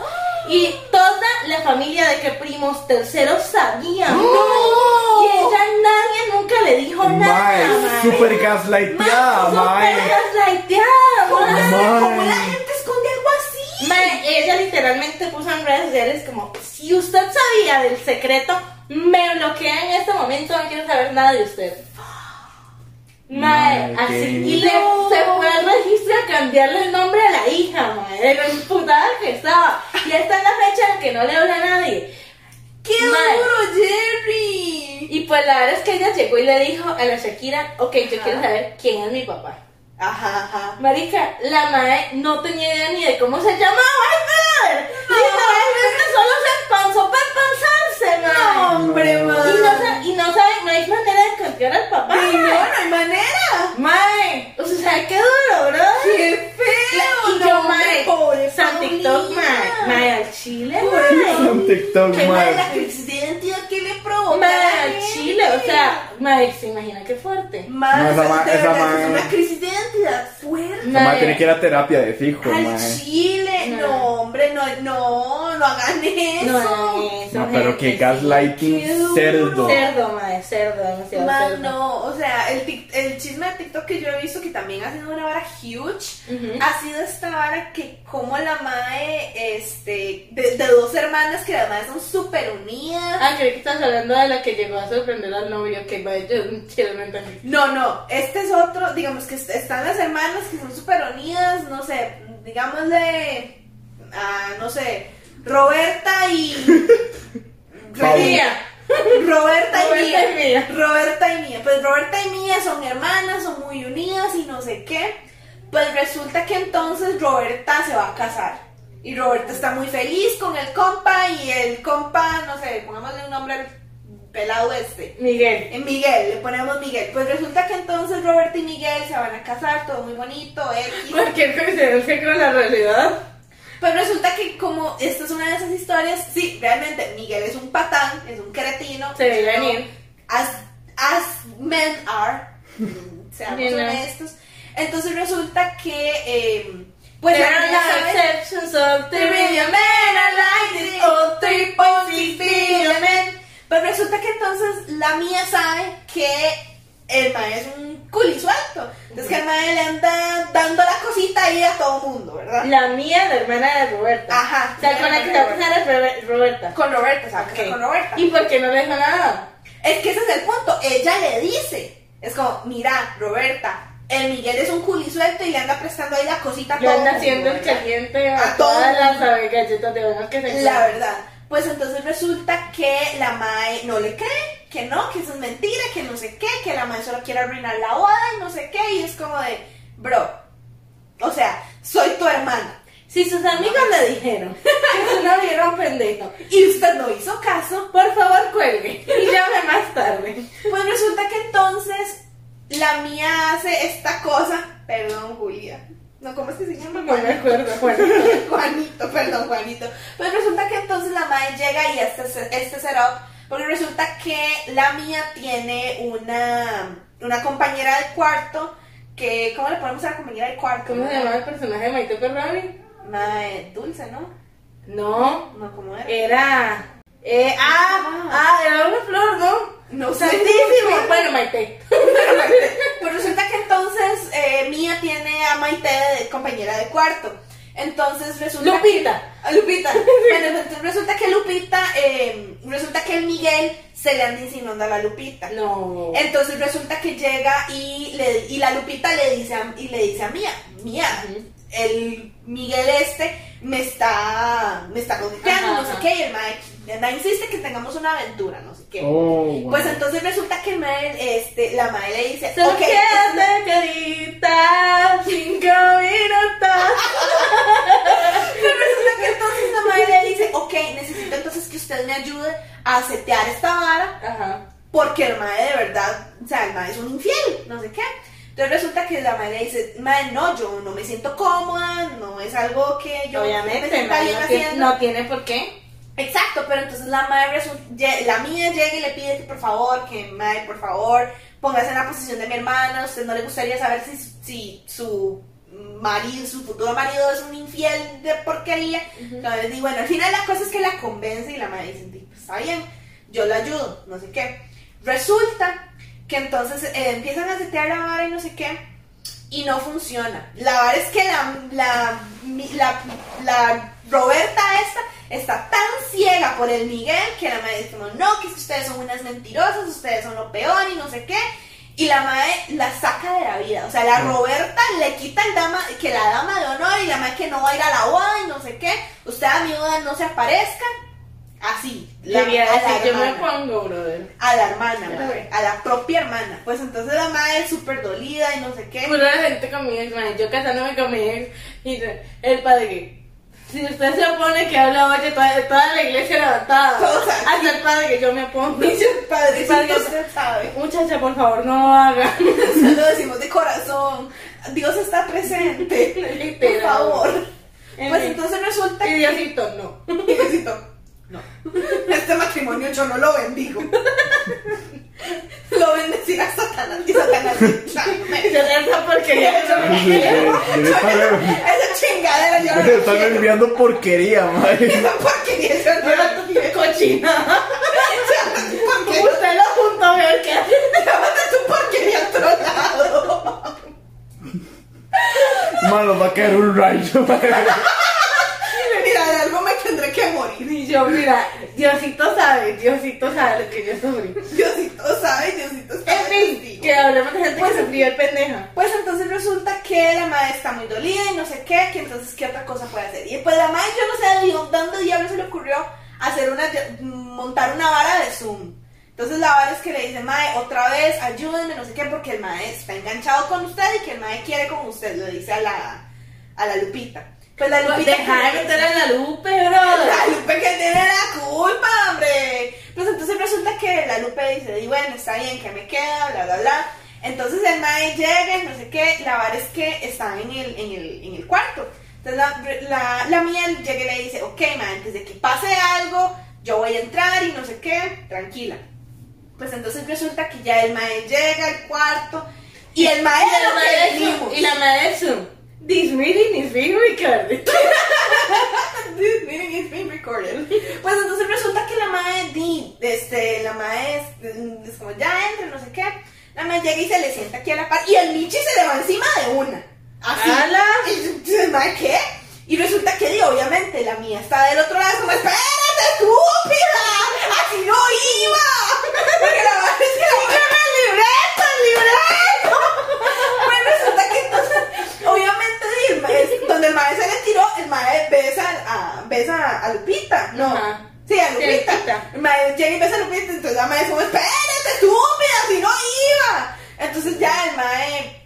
y toda la familia de que primos terceros sabían. ¡No! Y ella nadie nunca le dijo nada. Mae, super gaslighteada, Mae, super gaslighteada. Mae. ¿Cómo la gente esconde algo así? Mae, ella literalmente puso en redes sociales como, si usted sabía del secreto, me bloquea en este momento, no quiero saber nada de usted. Mae, Mae, así, y le, se fue al registro a cambiarle el nombre a la hija, mae, de lo imputada que estaba. Y esta es la fecha en la que no le habla a nadie. ¡Qué duro, Jerry! Y pues la verdad es que ella llegó y le dijo a la Shakira, ok, yo Ajá. quiero saber quién es mi papá. Ajá, ajá. Marica, la madre no tenía idea ni de cómo se llamaba, brother. Literalmente solo se empanzó para empanzarse, mae. No, hombre, Y man. no, sa- y no sabe, no hay manera de cambiar al papá. Ay, no, mae. no hay manera. Mae, o sea, qué duro, bro. ¡Qué feo! Y no, yo, mae, pobre San TikTok, mae, mae, al chile, mae. En TikTok, ¿Qué mae, la mae. crisis de identidad que le provoca? Mae, al chile, o sea, mae, se imagina qué fuerte. Mae, No, es una crisis de identidad fuerte. Esa mae tiene que ir a terapia de fijo, Al mae. chile, No. no, hombre, no, no, no hagan eso. No hagan eso, No, pero gente, que sí. gaslighting Qué duro. cerdo. Cerdo, mae, cerdo, demasiado Man, cerdo. no, o sea, el, tic- el chisme de TikTok que yo he visto que también ha sido una vara huge, Ujú. ha sido esta vara que como la mae, este, de, de dos hermanas que madres son súper unidas. Ah, creí que estás hablando de la que llegó a sorprender al novio, que vaya, yo chile, no entendí. No, no, este es otro, digamos que est- están las hermanas que son súper unidas, no sé, digámosle, ah, no sé, Roberta y... Mía. Roberta y Roberta Mía. y Mía. Roberta y Mía. Pues Roberta y Mía son hermanas, son muy unidas y no sé qué. Pues resulta que entonces Roberta se va a casar. Y Roberta está muy feliz con el compa y el compa, no sé, pongámosle un nombre al pelado este. Miguel. Eh, Miguel, le ponemos Miguel. Pues resulta que entonces Roberta y Miguel se van a casar, todo muy bonito, X. Cualquier coincidencia con la realidad. Pues resulta que como esta es una de esas historias, sí, realmente Miguel es un patán, es un cretino. Se ve venir. As, as men are, seamos know. honestos. Entonces resulta que, eh, pues There la are niña no sabe- exceptions of the men are like this, oh, 3.6 billion men. Pero resulta que entonces la mía sabe que el mae es un culi suelto. Entonces que el mae le anda dando la cosita ahí a todo mundo, ¿verdad? La mía, la hermana de Roberta. Ajá. O sea, con la que se va a casar es Robe- Roberta. Con Roberta, ¿sabes? Ok. Con Roberta. ¿Y por qué no le dijo nada? Es que ese es el punto. Ella le dice. Es como, mira, Roberta, el Miguel es un culi suelto y le anda prestando ahí la cosita a Le todo anda mundo, haciendo el caliente a, A todas las galletas de oro que se La verdad. Pues entonces resulta que la Mae no le cree, que no, que eso es mentira, que no sé qué, que la Mae solo quiere arruinar la boda y no sé qué. Y es como de, bro, o sea, soy tu hermana. Si sus amigos le dijeron que era un pendejo, Y usted no hizo caso. por favor cuelgue y llame más tarde. Pues resulta que entonces la mía hace esta cosa. Perdón, Julia. No, ¿cómo es que se llama? No me acuerdo, Juan. Juanito, perdón, Juanito. Pues resulta que entonces la madre llega y este, este setup, porque resulta que la mía tiene una, una compañera de cuarto, que, ¿cómo le ponemos a la compañera de cuarto? ¿Cómo se llama el personaje de Maite Perroni? Mae Dulce, ¿no? No, No, ¿cómo era? era... Eh, ah, ah, era una flor, ¿no? No sé. Santísimo. Bueno, Maite. Pues resulta que entonces eh, Mía tiene a Maite de compañera de cuarto. Entonces resulta Lupita. que... Lupita. Bueno, entonces resulta que Lupita, eh, resulta que el Miguel se le anda insinuando a la Lupita. No. Entonces resulta que llega y, le, y la Lupita le dice a, y le dice a Mía, Mía. El Miguel este me está, me está coqueteando, no sé ajá. qué, y el mae, el mae insiste que tengamos una aventura, no sé qué. Oh, wow. Pues entonces resulta que el mae, este, la mae le dice, Solo ok, quédate carita, cinco minutos. Resulta que entonces la madre le dice, ok, necesito entonces que usted me ayude a setear esta vara, Ajá. porque el madre de verdad, o sea, el madre es un infiel, no sé qué. Entonces resulta que la madre dice, madre, no, yo no me siento cómoda, no es algo que yo me Obviamente, sienta no, bien no tiene, haciendo. no tiene por qué. Exacto, pero entonces la madre, la mía llega y le pide que por favor, que madre, por favor, póngase en la posición de mi hermana, usted no le gustaría saber si, si su marido, su futuro marido es un infiel de porquería. Entonces, y bueno, al final la cosa es que la convence y la madre dice, "Di, pues, está bien, yo la ayudo, no sé qué. Resulta que entonces eh, empiezan a setear la vara y no sé qué, y no funciona. La verdad es que la, la, la, la Roberta esta está tan ciega por el Miguel que la madre dice no, que es que ustedes son unas mentirosas, ustedes son lo peor y no sé qué. Y la madre la saca de la vida. O sea, la Roberta le quita el dama, que la dama de honor y la madre que no va a ir a la boda y no sé qué. Usted a mi boda no se aparezca. Así. la- Debía la decir, yo me pongo, brother. a la hermana, Pero madre, bueno. a la propia hermana. Pues entonces la madre es súper dolida y no sé qué. Pura gente con mi ex, man. Yo casándome con mi ex. Y el padre que. Si usted se opone que habla oye toda, toda la iglesia levantada. Hasta el padre que yo me opongo. Dice el padrecito, Padre, usted sabe. Muchacha, por favor, no haga. Lo decimos de corazón. Dios está presente. Por favor. En Pues fin. entonces resulta Y que. Diosito, no. Y Diosito, no. Este matrimonio yo no lo bendigo. Lo bendecirá Satanás. Y Satanás dice, "Ay, Y me- se lanza porquería. Eso me Sí, sí, quiero. sí, sí, sí, Esa chingadera yo no Están enviando porquería, madre. Esa porquería yo no la quiero. Cochina. Esa porquería- Usted lo juntó a ver qué hace. Llámate tu porquería a otro lado. Mano, va a caer un rayo. Algo me tendré que morir. Y yo, mira, Diosito sabe, Diosito sabe lo que yo sufrí. Diosito sabe, Diosito está En fin, que hablemos de gente que sufrió el pendeja. Pues entonces resulta que la madre está muy dolida y no sé qué, que entonces qué otra cosa puede hacer. Y pues la madre, yo no sé de dónde diablos se le ocurrió hacer una, montar una vara de Zoom. Entonces la vara es que le dice, mae, otra vez, ayúdenme, no sé qué, porque el mae está enganchado con usted y que el mae quiere con usted, le dice a la, a la Lupita. Pues la Lupita... Deja de meter a la Lupe, bro. La Lupe que tiene la culpa, hombre. Pues entonces resulta que la Lupe dice, y bueno, está bien, que me queda, bla, bla, bla. Entonces el mae llega y no sé qué, la vara es que está en el, en el, en el cuarto. Entonces la, la, la miel llega y le dice, ok, mae, antes de que pase algo, yo voy a entrar y no sé qué, tranquila. Pues entonces resulta que ya el mae llega al cuarto y el mae Y dijimos. Zoom. Y la Zoom. This meeting is being recorded. This meeting is being recorded. Pues entonces resulta que la di, este, la mae es, es como ya entra, no sé qué. La mae llega y se le sienta aquí a la par y el Michi se le va encima de una. Así. ¡Hala! Y yo, mae, ¿qué? Y resulta que di, obviamente la mía está del otro lado, es como, espérate, estúpida, así no iba. Porque la mae es que la ¡Libreta, libreta! pues resulta que entonces, el donde el mae se le tiró, el mae besa a, besa a Lupita, ¿no? Ajá. Sí, a Lupita. El mae llega y besa a Lupita, entonces la mae es como, espérate, estúpida, si no iba. Entonces ya el mae,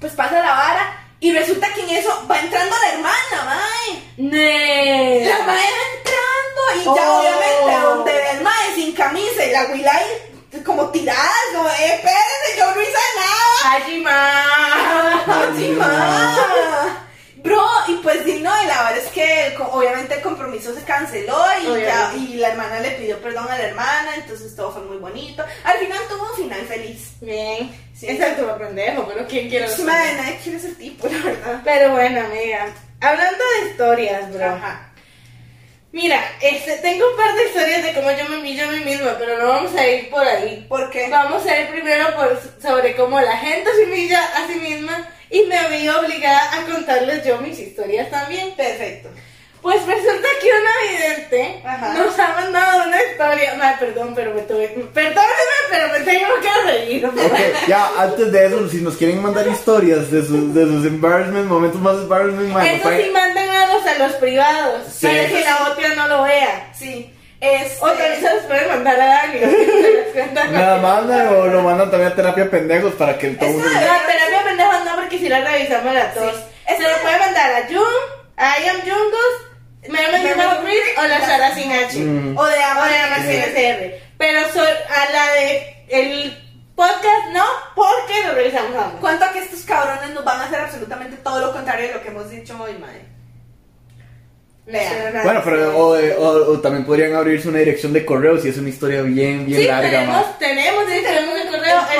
pues pasa la vara, y resulta que en eso va entrando la hermana, mae. ¡Ne! La mae va entrando, y ya Oh. obviamente donde ve el mae sin camisa y la Wilay como tirada, como, eh, espérense, yo no hice nada. ¡Hajima! ¡Hajima! Bro, y pues sí, no, y la verdad es que el obviamente el compromiso se canceló y, ya, Obviamente. y la hermana le pidió perdón a la hermana, entonces todo fue muy bonito. Al final tuvo un final feliz. Bien. Sí. Ese es tu pendejo, pero ¿quién quiere los Madre, nadie quiere ese tipo, la verdad. Pero bueno, amiga. Hablando de historias, bro. Ajá. Mira, este, tengo un par de historias de cómo yo me humillo a mí misma, pero no vamos a ir por ahí. ¿Por qué? Vamos a ir primero por, sobre cómo la gente se humilla a sí misma y me vi obligada a contarles yo mis historias también. Perfecto. Pues resulta que una vidente Ajá. nos ha mandado una historia. Ay, perdón, pero me tuve. Perdónenme, pero me tengo que reír. Ok, ya, antes de eso, si nos quieren mandar historias de sus, de sus embarrassment, momentos más embarrassment, man, Eso sí mándenlos a los privados, Sí. para que la otra no lo vea. Sí. Este, O también se los pueden mandar a Dani. los me la mandan o lo mandan también a terapia pendejos para que todo mundo... Esa- La terapia pendejos no, porque si la revisamos las dos. Sí. Se lo puede mandar a Jun, a I am Jungos, Merman Human Chris o la Sara sin H. Mm. O de O de la Marcela CR. Pero so- a la de el podcast no, porque lo revisamos ambos. Cuento que estos cabrones nos van a hacer absolutamente todo lo contrario de lo que hemos dicho hoy, madre. Vean. Bueno, pero o, de- o- o también podrían abrirse una dirección de correo si es una historia bien, bien Sí, larga, tenemos, tenemos, sí, tenemos el correo, El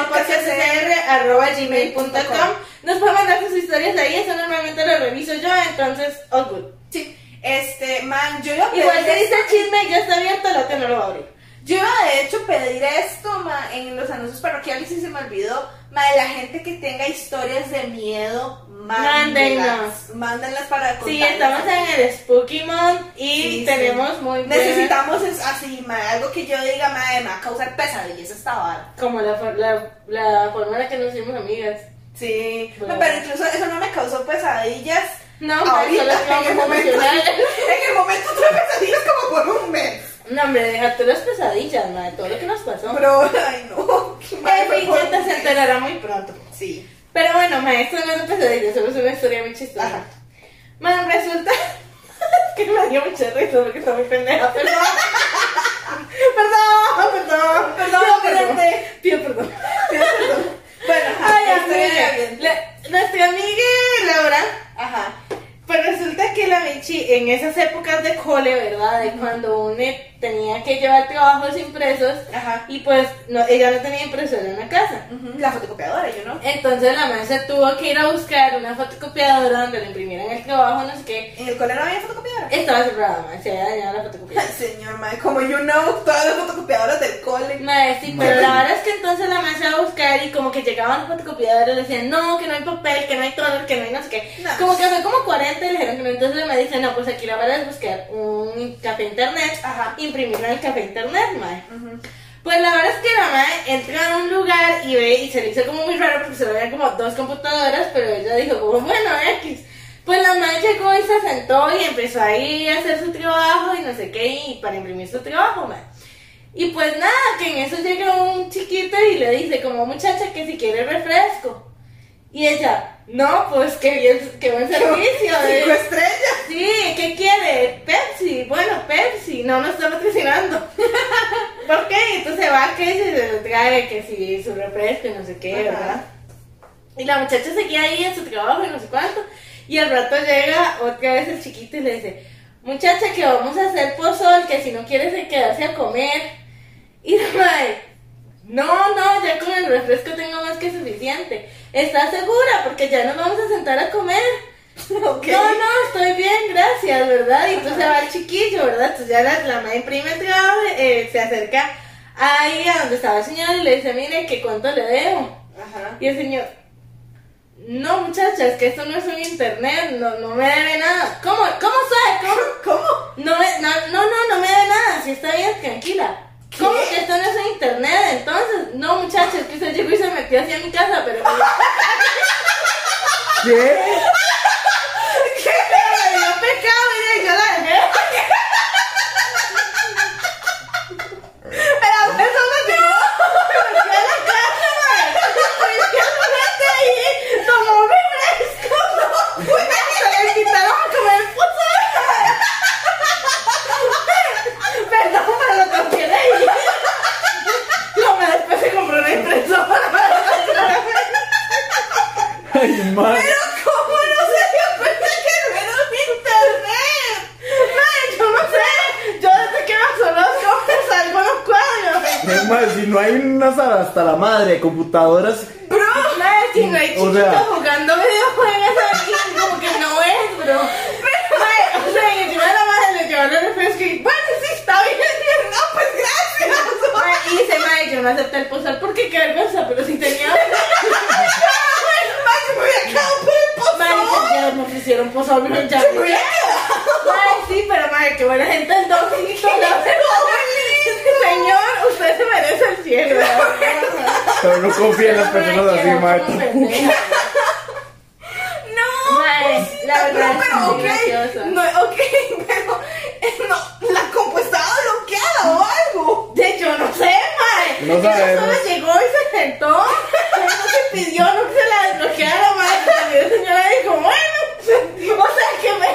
el gmail.com. Nos pueden mandar sus historias ahí, eso normalmente lo reviso yo, entonces, all good. Sí, este, man, yo a pedir Igual te dice chisme, ya está abierto, la que no lo va a abrir. Yo iba de hecho a pedir esto, ma, en los anuncios parroquiales y se me olvidó, ma, de la gente que tenga historias de miedo, mándenlas. Mándenlas. Para contar. Sí, estamos en el Spooky Month y Sí, tenemos sí. muy Necesitamos es así, ma, algo que yo diga, ma, me va a causar pesadillas esta vara. Como la, la, la forma en la que nos hicimos amigas. Sí, Bueno. pero incluso eso no me causó pesadillas. No, ahorita, en el momento, en el momento tuve pesadillas como por un mes. No, hombre, deja tú las pesadillas, madre, todo lo que nos pasó. Bro, ay no. qué mal En fin, se enterará muy pronto. Sí. Pero bueno, ma, esto no es una pesadilla, solo es una historia muy chistosa. Ajá. Man, resulta que me dio mucha risa porque está muy pendeja. Perdón. perdón, perdón. Perdón, espérate. Pido perdón. Pido perdón. Bueno, Ay, ajá, estoy amiga. La- nuestra amiga Laura, Ajá. pues resulta que la Michi en esas épocas de cole, ¿verdad? De cuando uno tenía que llevar trabajos impresos Ajá. y pues no, ella no tenía impresora en la casa. La fotocopiadora, yo no. Entonces la maestra tuvo que ir a buscar una fotocopiadora donde le imprimieran el trabajo, no sé qué. ¿En el cole no había fotocopiadora? Estaba cerrada, ma, se había dañado la Ay, fotocopiadora. señor, madre, como you know, todas las fotocopiadoras del cole. Madre, sí, pero la verdad es que entonces la maestra iba a buscar y como que llegaban los fotocopiadores y decían, no, que no hay papel, que no hay toner, que no hay no sé qué. No. Como que fue como 40 y le dijeron que no. Entonces me dice, no, pues aquí la verdad es buscar un café internet, Ajá. Imprimirlo en el café internet, madre. Ujú. Pues la verdad es que la madre entra a un lugar y ve y se le hizo como muy raro porque se veían como dos computadoras, pero ella dijo como, bueno, X. Pues la madre llegó y se sentó y empezó ahí a hacer su trabajo y no sé qué, y para imprimir su trabajo, madre. Y pues nada, que en eso llega un chiquito y le dice como muchacha que si quiere refresco. Y ella, no, pues que bien, que buen servicio. eh". Cinco estrellas. Sí, ¿qué quiere? Pepsi. Bueno, Pepsi. No nos está patrocinando. ¿Por qué? Entonces va que se trae que si su refresco y no sé qué, Ajá. ¿verdad? Y la muchacha seguía ahí en su trabajo y no sé cuánto. Y al rato llega otra vez el chiquito y le dice, muchacha que vamos a hacer pozol, que si no quieres quedarse a comer. Y la madre, no, no, ya con el refresco tengo más que suficiente. ¿Estás segura? Porque ya nos vamos a sentar a comer. Ok. No, no, estoy bien, gracias, ¿verdad? Y entonces va el chiquillo, ¿verdad? Entonces ya la, la madre imprime el trabajo, eh, se acerca ahí a donde estaba el señor y le dice, mire, ¿qué cuánto le debo? Ajá. Y el señor, no muchacha, es que esto no es un internet, no, no me debe nada. ¿Cómo? ¿Cómo sabe? ¿Cómo? ¿Cómo? No, me- no, no, no, no me debe nada, si está bien, tranquila. ¿Cómo que esto no es internet? Entonces, no muchacha, es que usted llegó y se metió hacia mi casa, pero... ¿Qué? Me dio pecado, mire, yo la dejé. La persona llegó. Me fui a la casa, madre. Me fui a la gente ahí, tomó mi fresco. Se le quitaron a comer pozole. Perdón, pero lo tengo que leer. No, me después se compró una impresora. Man. ¿Cómo no se dio cuenta que no era un internet? Madre, yo no sé. Yo desde que me sonó los cofres salgo los cuadros. Es más, si no hay una sala hasta la madre de computadoras, Bro, madre, si no hay O chiquitos sea- jugando videojuegos aquí, como que no es, bro. Madre, o sea, y encima la madre le llevó el refresco y, bueno, sí, está bien. No, pues gracias. Madre, y dice, madre, yo no acepté el posar porque qué vergüenza, pero si tenía... Quedado por el pozón. Madre, ya me ofrecieron posar, me ya Me quedado. Madre, sí, pero madre, qué buena gente el dos la Señor, usted se merece el cielo. pero no confía en las personas así, Madre, la verdad no, pero muy ok, no, ok, pero eh, no, la compu estaba bloqueada o algo. De yo no sé, mae. No Ella sabemos. solo llegó y se sentó. Pero no se pidió, no que se la desbloqueara, mae. La señora dijo, bueno. O sea, que me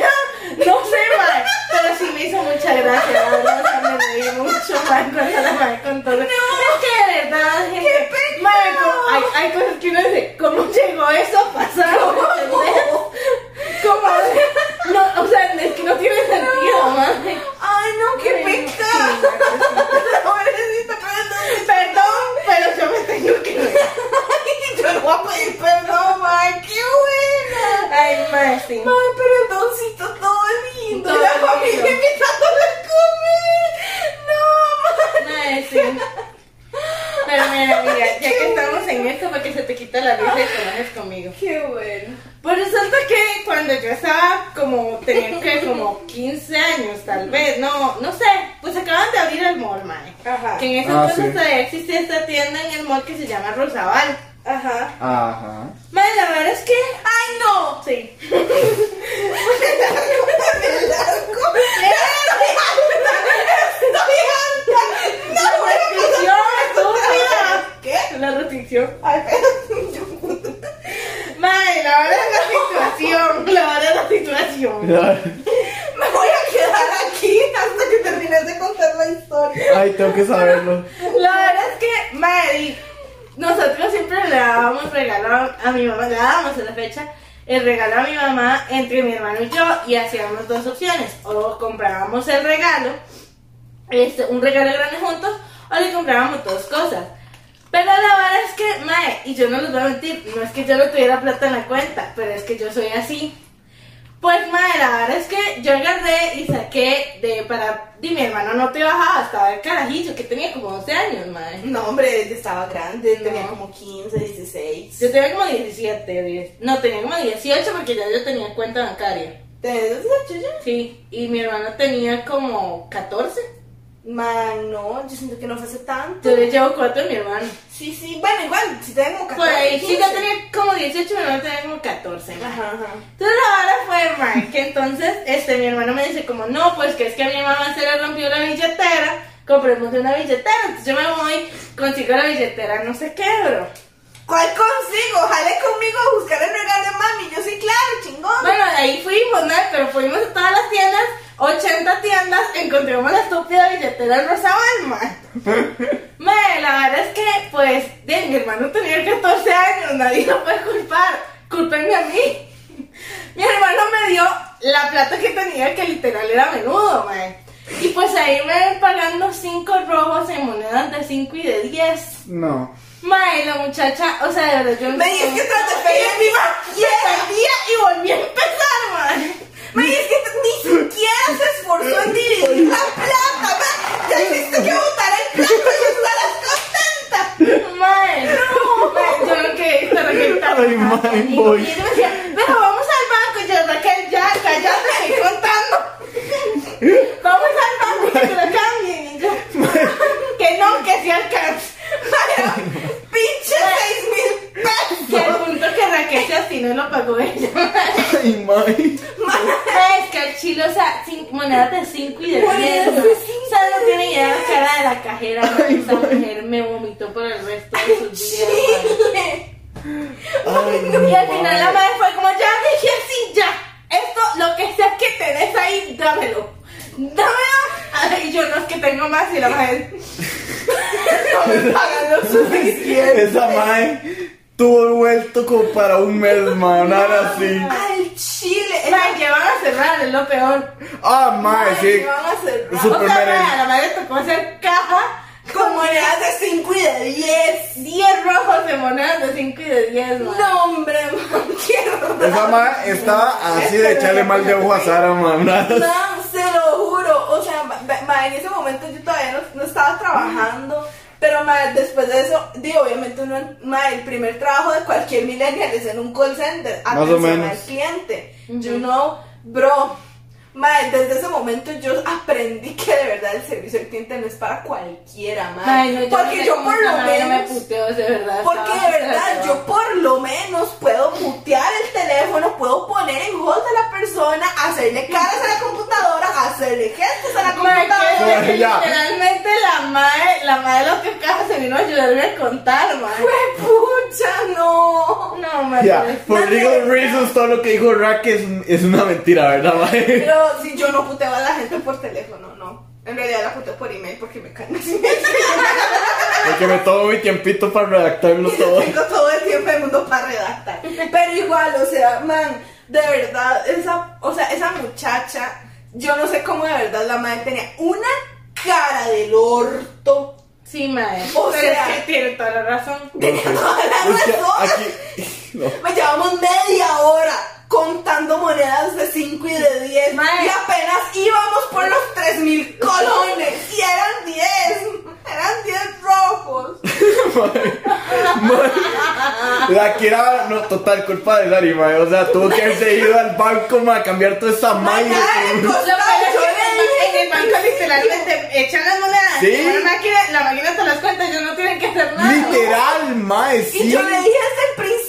no sé, mae. Pero sí me hizo mucha gracia, la verdad. O sea, me reí mucho, mae, cuando la mae contó. No. Es que de verdad, gente. ¡Qué como- hay, hay cosas que uno dice, ¿cómo llegó eso a pasar? ¿Cómo? No, o sea, es que no tiene sentido, mae. Ay, no, qué pecado. Pobrecita, perdón. Pero yo me tengo que ir. Ay, yo le voy a pedir perdón, ay, qué buena. Ay, mae, sí. Ay, pero el doncito todo lindo. Todo la familia invitándole a comer. No, Mae, sí. Pero mira, mira, ya que estamos en esto, para que se te quita la risa y te enojes conmigo. Qué bueno. Pues resulta que cuando yo estaba como, tenía que como 15 años tal vez, no, no sé, pues acaban de abrir el mall, mae. Ajá. Que en ese Ah, entonces sí. todavía existía esta tienda en el mall que se llama Rosabal. Ajá. Ajá. Mae, la verdad es que, ¡Ay, no! sí. La ¡No! restricción, estúpida. ¿Qué? La restricción. Ay, yo- Mae, la verdad es la situación, la verdad es la situación. Me voy a quedar aquí hasta que termines de contar la historia. Ay, tengo que saberlo. La verdad es que, Mari, nosotros siempre le dábamos regalo a- a mi mamá, le dábamos en la fecha el regalo a mi mamá entre mi hermano y yo y hacíamos dos opciones, o comprábamos el regalo, este, un regalo grande juntos, o le comprábamos dos cosas. Pero la verdad es que, mae, y yo no les voy a mentir, no es que yo no tuviera plata en la cuenta, pero es que yo soy así. Pues, mae, la verdad es que yo agarré y saqué de para. Di, mi hermano no te bajaba, estaba el carajillo, que tenía como 12 años, mae. No, hombre, estaba grande, No. tenía como 15, 16. Yo tenía como 17, 10. No, tenía como 18 porque ya yo tenía cuenta bancaria. ¿Tenés 18 ya? Sí, y mi hermano tenía como 14. Man, no, yo siento que no fue hace tanto. Yo le llevo 4 a mi hermano. Sí, sí, bueno, igual, si tengo 14. Por ahí, sí, 15. yo tenía como 18, mi hermano tenía como 14. mae. Ajá, ajá. Entonces la vara fue, mae, que entonces este, mi hermano me dice como, no, pues que es que a mi mamá se le rompió la billetera compremos una billetera. Entonces yo me voy, consigo la billetera, no sé qué, bro. ¿Cuál consigo? Jale conmigo a buscar el regalo de mami. Yo sí, claro, chingón. Bueno, de ahí fuimos, ¿no? Pero fuimos a todas las tiendas, 80 tiendas, encontramos la estúpida billetera rosa man. Mae, la verdad es que, pues, de, mi hermano tenía 14 años, nadie lo puede culpar. Culpenme a mí. Mi hermano me dio la plata que tenía, que literal era menudo, mae. Y pues ahí me ven pagando 5 rojos en monedas de 5 y de 10. No. Mae, la muchacha, o sea, de verdad, yo no Me es que tras de feria mi maquillaje. perdía y volví a empezar, mae. Me es que ni siquiera se esforzó en dividir la plata, ma. Ya hiciste que botar el plato y estarás contenta. Mae, no, mae, yo no quería estar requetando. Ay, mae, voy. Y ella me decía, pero vamos al banco. Y yo, Raquel, ya, cállate, estoy contando. Vamos al banco y que te lo cambien. Y yo, que no, que sí alcanza. Pinche seis mil Que al pesos. punto que Raquel se astinó y lo pagó ella. Ay, mae. Es que al chile, o sea, monedas de 5 y de 10. Monedas de O sea, no tiene idea la cara de la cajera. ¿no? Esa mujer me vomitó por el resto de sus días. Ay, Y al final la madre fue como, ya dije así, ya. Esto, lo que sea que tenés ahí, dámelo. Dámelo. Ay, yo no es que tengo más y la madre. No me pagan lo suficiente. Esa mae tuvo vuelto como para un mes, man, nada así. Al chile. Mae, que van a cerrar, es lo peor. Ah, mae, sí. ¿Qué van a hacer? Su- O sea, Super mae, la madre tocó hacer caja Con monedas de 5 y de 10. 10 rojos de monedas de 5 y de 10, mae. No, hombre, man, qué. Esa estaba así de echarle mal de ojo a Sara, man. No, se lo juro. O sea, ma, ma, en ese momento yo todavía no, no estaba trabajando. Pero ma, después de eso, digo, obviamente uno, ma, el primer trabajo de cualquier millennial es en un call center. Más o atención menos. al cliente. You know, bro. Ma, desde ese momento yo aprendí que de verdad el servicio al cliente no es para cualquiera, ma. Ay, no, yo no porque sé yo por lo madre no me menos... puteo, de verdad. Porque de verdad, yo por lo menos puedo mutear el teléfono, puedo poner en hold a la persona, hacerle caras a la computadora, hacerle gestos a la computadora. que literalmente la madre, la madre lo que caja se vino a ayudarme a contar, mae. ¡Fue pucha, no! No, Ya, parece- por legal reasons, todo lo que dijo Rack es, es una mentira, ¿verdad, mae? Pero si yo no puteo a la gente por teléfono, no. En realidad la puteo por email porque me caen así. Porque me tomo mi tiempito para redactarlo todo. Tengo todo el tiempo del mundo para redactar. Pero igual, o sea, man, de verdad, esa, o sea, esa muchacha, yo no sé cómo de verdad la madre tenía una cara del orto. Sí, mae. O Pero sea- es que tiene toda la razón. Tenía toda la Es que razón. aquí. No. Me llevamos media hora contando monedas de 5 y de 10 Mae. y apenas íbamos por los 3000 colones y eran 10. Eran 10 rojos. La que era, no, total culpa de mae. O sea, tuvo que haberse ido al banco, mae, a cambiar toda esa madre. Le en el banco- literalmente echan las monedas. Sí. y La máquina, la máquina te las cuenta, ellos no tienen que hacer nada. Literal, mae, Y sí. yo le dije desde el principio,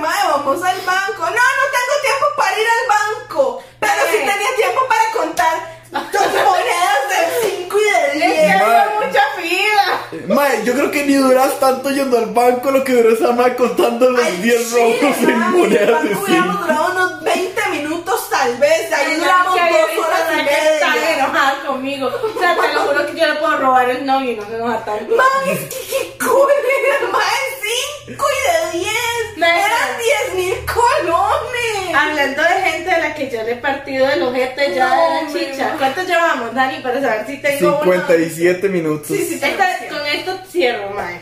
mae, vamos al banco. No, no tengo tiempo para ir al banco. Pero sí Mae. tenía tiempo para contar dos monedas de 5 y de Es que 10. había Mae. mucha fila. Mae, yo creo que ni duras tanto yendo al banco lo que duró esa mae contando los Al 10 chile, rojos en mae, monedas de banco hubiéramos 5. durado unos 20 minutos tal vez. Ahí Ay, duramos que había dos visto horas y media. enojada conmigo. O sea, te lo juro que yo le puedo robar el novio y no se enoja tanto. Man, es que qué cólera, mae, 5 y de 10. Eran 10 mil colones. Hablando de gente a la que yo le he partido el ojete ya No, de la chicha. ¿Cuánto llevamos, Dani? Para saber si tengo uno. 57 minutos. Sí, sí, Esta- con esto cierro, mae.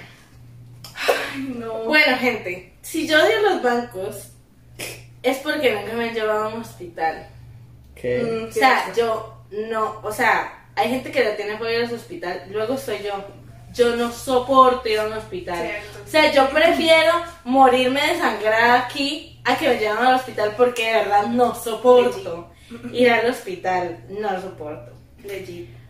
No. Bueno, gente, si yo odio los bancos, es porque nunca me han llevado a un hospital. ¿Qué? Mm, O sea, yo no, o sea, hay gente que le tiene fobia a los hospitales, luego soy yo. Yo no soporto ir a un hospital. Cierto. O sea, yo prefiero morirme desangrada aquí a que me lleven al hospital porque de verdad no soporto ir al hospital. No lo soporto. Legit.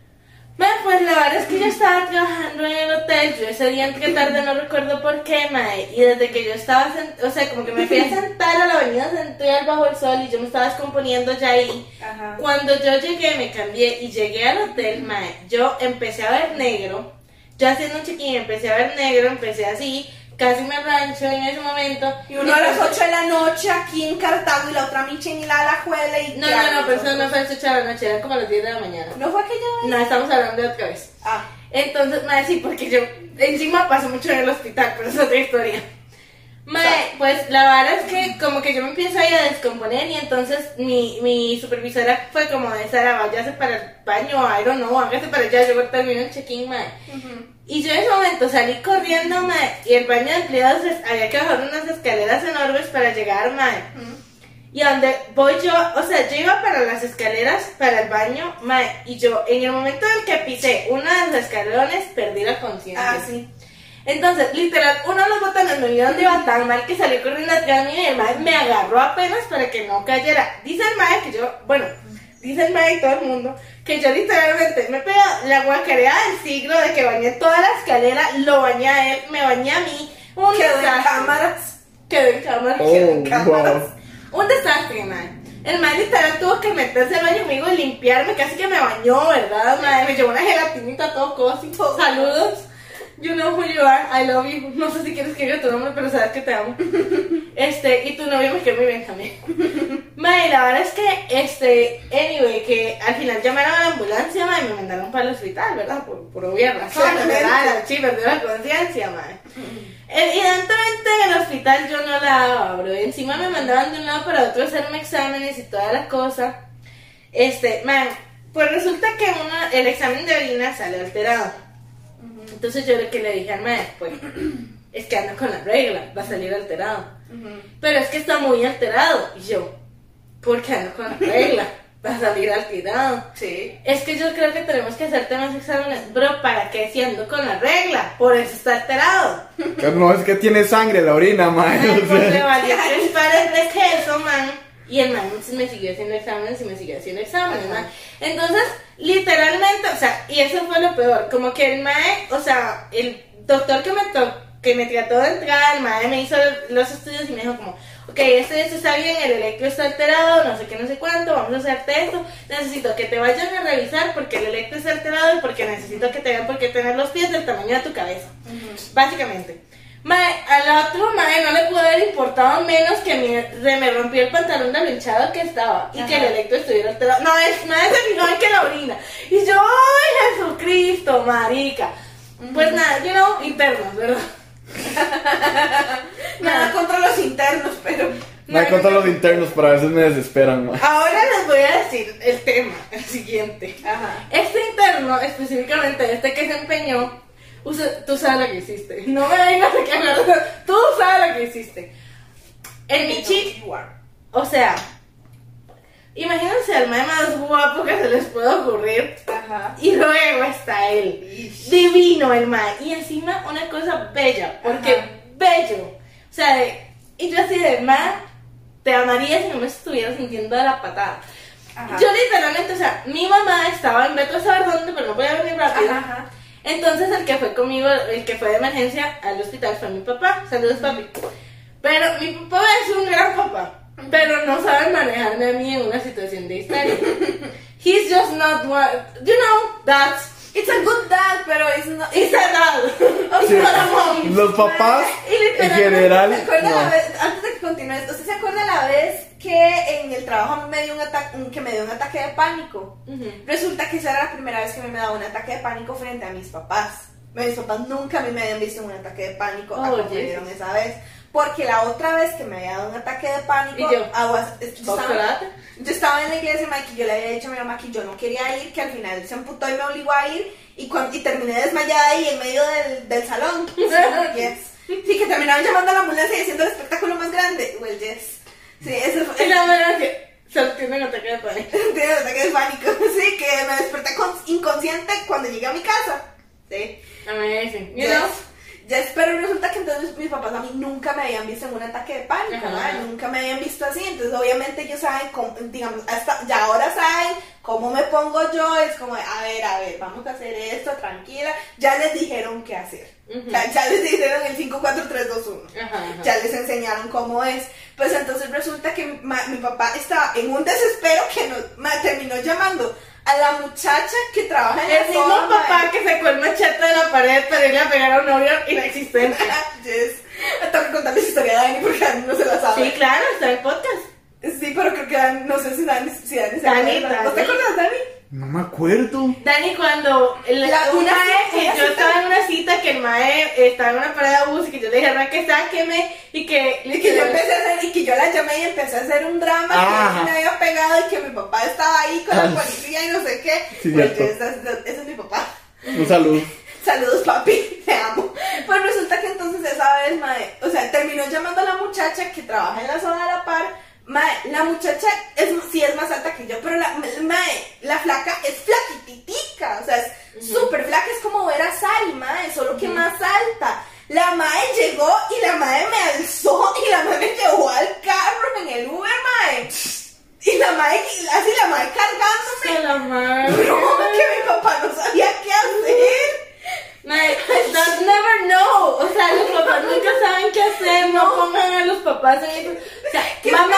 Mae, pues la verdad es que yo estaba trabajando en el hotel, yo ese día entré tarde, no recuerdo por qué, mae, y desde que yo estaba, o sea, como que me fui a sentar a la avenida central bajo el sol y yo me estaba descomponiendo ya ahí. Ajá. Cuando yo llegué, me cambié y llegué al hotel, mae, yo empecé a ver negro, yo haciendo un check-in empecé a ver negro, empecé así, casi me rancho en ese momento. Y uno a las 8 de la noche aquí en Cartago y la otra micha en la Alajuela y No, ¿qué no, no, pero eso no fue a las 8 de la noche, eran como las 10 de la mañana. ¿No fue aquella vez? No, estamos hablando de otra vez. Ah. Entonces, mae, sí, porque yo encima paso mucho en el hospital, pero es otra historia. Mae, pues la verdad es que como que yo me empiezo ahí a descomponer y entonces mi, mi supervisora fue como de Sara, váyase para el baño, I don't know, hágase para allá, yo termino el check-in, mae. Y yo en ese momento salí corriendo, mae, y el baño de empleados había que bajar unas escaleras enormes para llegar, mae. Y donde voy yo, o sea, yo iba para las escaleras, para el baño, mae, y yo en el momento en que pisé una de los escalones, perdí la conciencia. Ah, sí. Entonces, literal, uno de los botones me vio donde iba tan mal que salió corriendo atrás mío y el mae me agarró apenas para que no cayera. Dice el mae que yo, bueno, dice el mae y todo el mundo, que yo literalmente me pegó la guacareada del siglo de que bañé toda la escalera, lo bañé a él, me bañé a mí, un Quedó en desastre. cámaras. Quedó en cámara. Oh, wow. Un desastre, mae. El mae literal tuvo que meterse al baño conmigo y limpiarme, casi que me bañó, ¿verdad, mae? Me llevó una gelatinita todo cosi. Saludos. You know who you are, I love you. No sé si quieres que diga tu nombre, pero sabes que te amo. Este, y tu novio me quedó muy bien también. Mae, la verdad es que, este, anyway, que al final llamaron a la ambulancia, mae, y me mandaron para el hospital, ¿verdad? Por, por obvias razones. ¿verdad? Sí, perdió la conciencia, mae. Evidentemente en el hospital yo no la daba, bro. Encima me mandaban de un lado para otro a hacerme exámenes y toda la cosa. Este, man, pues resulta que uno, el examen de orina sale alterado. Entonces yo lo que le dije al maestro, pues, es que ando con la regla, va a salir alterado. Pero es que está muy alterado. Y yo, ¿por qué ando con la regla? Va a salir alterado. Sí. Es que yo creo que tenemos que hacerte más exámenes. Bro, ¿para qué si ando con la regla? Por eso está alterado. Pero no es que tiene sangre la orina, mae. Ay, pues le valió tres pares de queso, man. Y el man me siguió haciendo exámenes y me siguió haciendo exámenes, man. Entonces, literalmente, o sea, y eso fue lo peor. Como que el mae, o sea, el doctor que me, que me trató de entrar, el mae me hizo los estudios y me dijo como, ok, esto, esto está bien, el electro está alterado, no sé qué, no sé cuánto, vamos a hacerte esto. Necesito que te vayan a revisar porque el electro está alterado y porque necesito que te vean porque tener los pies del tamaño de tu cabeza. Básicamente. Mae, al otro mae no le pudo haber importado menos que mi- se me rompió el pantalón de lo hinchado que estaba y que el electro estuviera alterado. No, es mae se fijó en que la orina. Y yo, ¡ay, Jesucristo, marica! Pues nada, you know, internos, ¿verdad? Nada contra los internos, pero. Me ha contado los internos, pero a veces me desesperan, mae. Ahora les voy a decir el tema, el siguiente. Ajá. Este interno, específicamente este que se empeñó, usa- tú sabes lo que hiciste. No me vengas a hablar, tú sabes lo que hiciste. El Michi, You are. o sea, imagínense al más guapo que se les puede ocurrir. Ajá. Y luego está él. Divino el mae. Y encima una cosa bella, porque Ajá. bello. O sea, de- y yo así de mae, te amaría si no me estuviera sintiendo de la patada. Ajá. Yo literalmente, o sea, mi mamá estaba en Beto a saber dónde, pero no podía venir rápido. Ajá. Entonces el que fue conmigo, el que fue de emergencia al hospital fue mi papá. Saludos papi. Pero mi papá es un gran papá, pero no sabe manejarme a mí en una situación de histeria. He's just not one, you know, that's, It's a good dad, pero it's not. it's a dad. It's Sí. not a mom. Los papás, Y en general, ¿Se acuerda la no. vez, antes de que continúes, ¿usted se acuerda la vez que en el trabajo a mí me dio un ataque, que me dio un ataque de pánico? Ujú. Resulta que esa era la primera vez que me daba un ataque de pánico frente a mis papás. Mis papás nunca a mí me habían visto un ataque de pánico, a Oh, como me dieron esa vez. Porque la otra vez que me había dado un ataque de pánico, ¿Y yo? aguas, yo, estaba, yo estaba en la iglesia, y yo le había dicho a mi mamá que yo no quería ir, que al final se amputó y me obligó a ir, y, cuan- y terminé desmayada ahí en medio del, del salón. yes. Sí, que terminaron llamando a la ambulancia y haciendo el espectáculo más grande. Well, yes. Sí, eso fue. Es la verdad que se tiene un ataque de pánico. Tiene un ataque de pánico. Sí, que me desperté con- inconsciente cuando llegué a mi casa. Sí. Amazing. You Yes. know? Ya pero resulta que entonces mis papás a mí nunca me habían visto en un ataque de pánico. ¿verdad? nunca me habían visto así, entonces obviamente ellos saben, cómo, digamos, hasta ya ahora saben cómo me pongo yo, es como, a ver, a ver, vamos a hacer esto, tranquila, ya les dijeron qué hacer, Ujú. ya, ya les dijeron el 5, 4, 3, 2, 1. Ajá, ajá. Ya les enseñaron cómo es. Pues entonces resulta que ma- mi papá estaba en un desespero que nos, ma- terminó llamando a la muchacha que trabaja en El la mismo zona, papá que sacó el machete de la pared para irle a pegar a un novio inexistente. Yes. Tengo que contar la historia de Dani porque Dani no se la sabe. Sí, claro, está en el podcast. Sí, pero creo que Dani, no sé si Dani, si Dani se Dani, acuerda. ¿No te acuerdas, Dani? No me acuerdo. Dani, cuando La- un una cita, que yo cita. estaba en una cita, que el mae estaba en una parada de bus y que yo le dije, que sáqueme y que... Y que yo empecé a hacer, y que yo la llamé y empecé a hacer un drama Ajá. que me había pegado y que mi papá estaba ahí con la policía y no sé qué. Sí, pues ese, es- ese es mi papá. Un saludo. Saludos, papi, te amo. Pues resulta que entonces esa vez, mae, o sea, terminó llamando a la muchacha que trabaja en la zona de la par. Mae, la muchacha es, sí es más alta que yo, pero la, mae, la flaca es flaquititica, o sea, es súper flaca, es como ver a Sari, mae, solo que más alta. La mae llegó y la mae me alzó y la mae me llevó al carro en el Uber, mae. Y la mae, así la mae cargándome. Que la. No, que mi papá no sabía qué hacer. Don't never know. O sea, los papás nunca saben qué hacer. No pongan a los papás en estas... O sea, Qué mamás,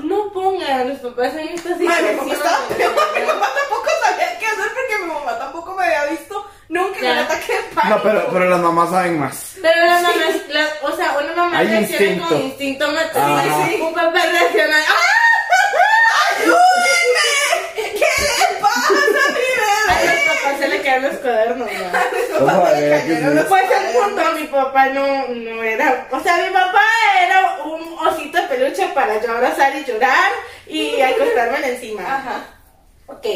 no pongan a los papás en estas Ay, mi mamá, situaciones. estaba, mi mi mamá tampoco sabía qué hacer porque mi mamá tampoco me había visto nunca en un ataque de pánico. No, pero, pero las mamás saben más. Pero las mamás, las- o sea, una mamá Hay reacciona instinto. con instinto maternal. Ajá. Un papá reacciona. ¡Ah! ¡Ayúdenme! ¿Qué le pasa a mi A bebé? los papás se le caen los cuadernos, ¿no? Mis Ojo, papás a le ver, ¿qué cayeron es los Pues el cuadernos. punto, mi papá no, no era, o sea, mi papá era un osito de peluche para yo abrazar y llorar y acostarme encima. Ajá. Ok,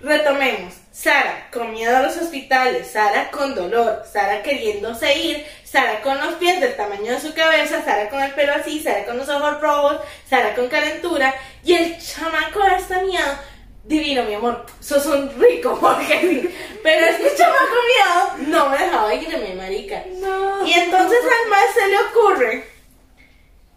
retomemos. Sara con miedo a los hospitales, Sara con dolor, Sara queriéndose ir, Sara con los pies del tamaño de su cabeza, Sara con el pelo así, Sara con los ojos rojos, Sara con calentura y el chamaco está miedo. Divino, mi amor, sos un rico, porque sí. Pero este chamaco miedo no me dejaba irme, marica. No. Y entonces al más se le ocurre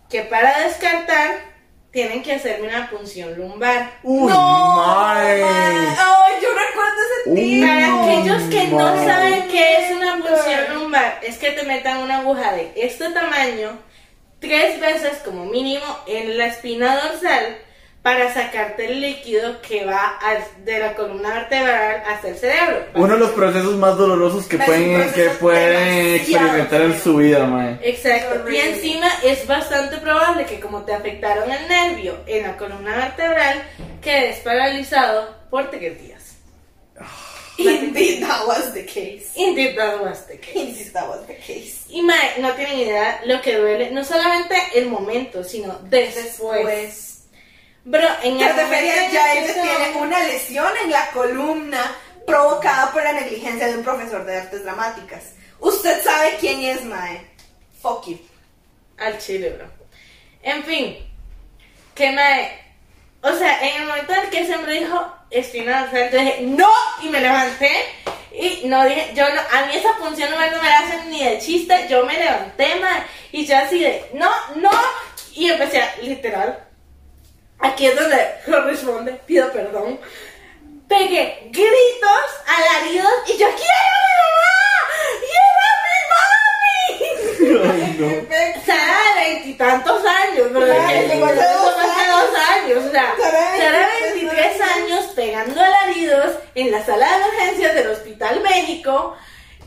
que para descartar tienen que hacerme una punción lumbar. Uy, No, mae. mae. Ay, yo recuerdo ese Uy. tío. Para aquellos que no saben qué es una punción lumbar, es que te metan una aguja de este tamaño tres veces como mínimo en la espina dorsal para sacarte el líquido que va de la columna vertebral hasta el cerebro. Uno de los procesos más dolorosos que pueden, que experimentar en su vida, mae. Exacto. Y encima es bastante probable que como te afectaron el nervio en la columna vertebral, quedes paralizado por tres días. Indeed, that was the case. Indeed, that was the case. Indeed, that was the case. Y mae, no tienen idea lo que duele, no solamente el momento, sino después. Después. Bro, en momento refería en ya el que ella se- tiene una lesión en la columna provocada por la negligencia de un profesor de artes dramáticas. Usted sabe quién es, Mae. Fuck you. al chile, bro. En fin, que mae, o sea, en el momento en el que se me dijo dorsal, yo dije, no, y me levanté. Y no dije, yo no, a mí esa función no me, no me la hacen ni de chiste, yo me levanté, mae, y yo así de, no, no, y empecé a, literal, aquí es donde corresponde, pido perdón, pegué gritos, alaridos, y yo, ¡quiero a mi mamá! ¡Quiero a mi mami! Ay, no. Sara de veintitantos años, pero hace eso dos años, o sea, Sara de Sara de 23 23 años pegando alaridos en la sala de emergencias del Hospital México,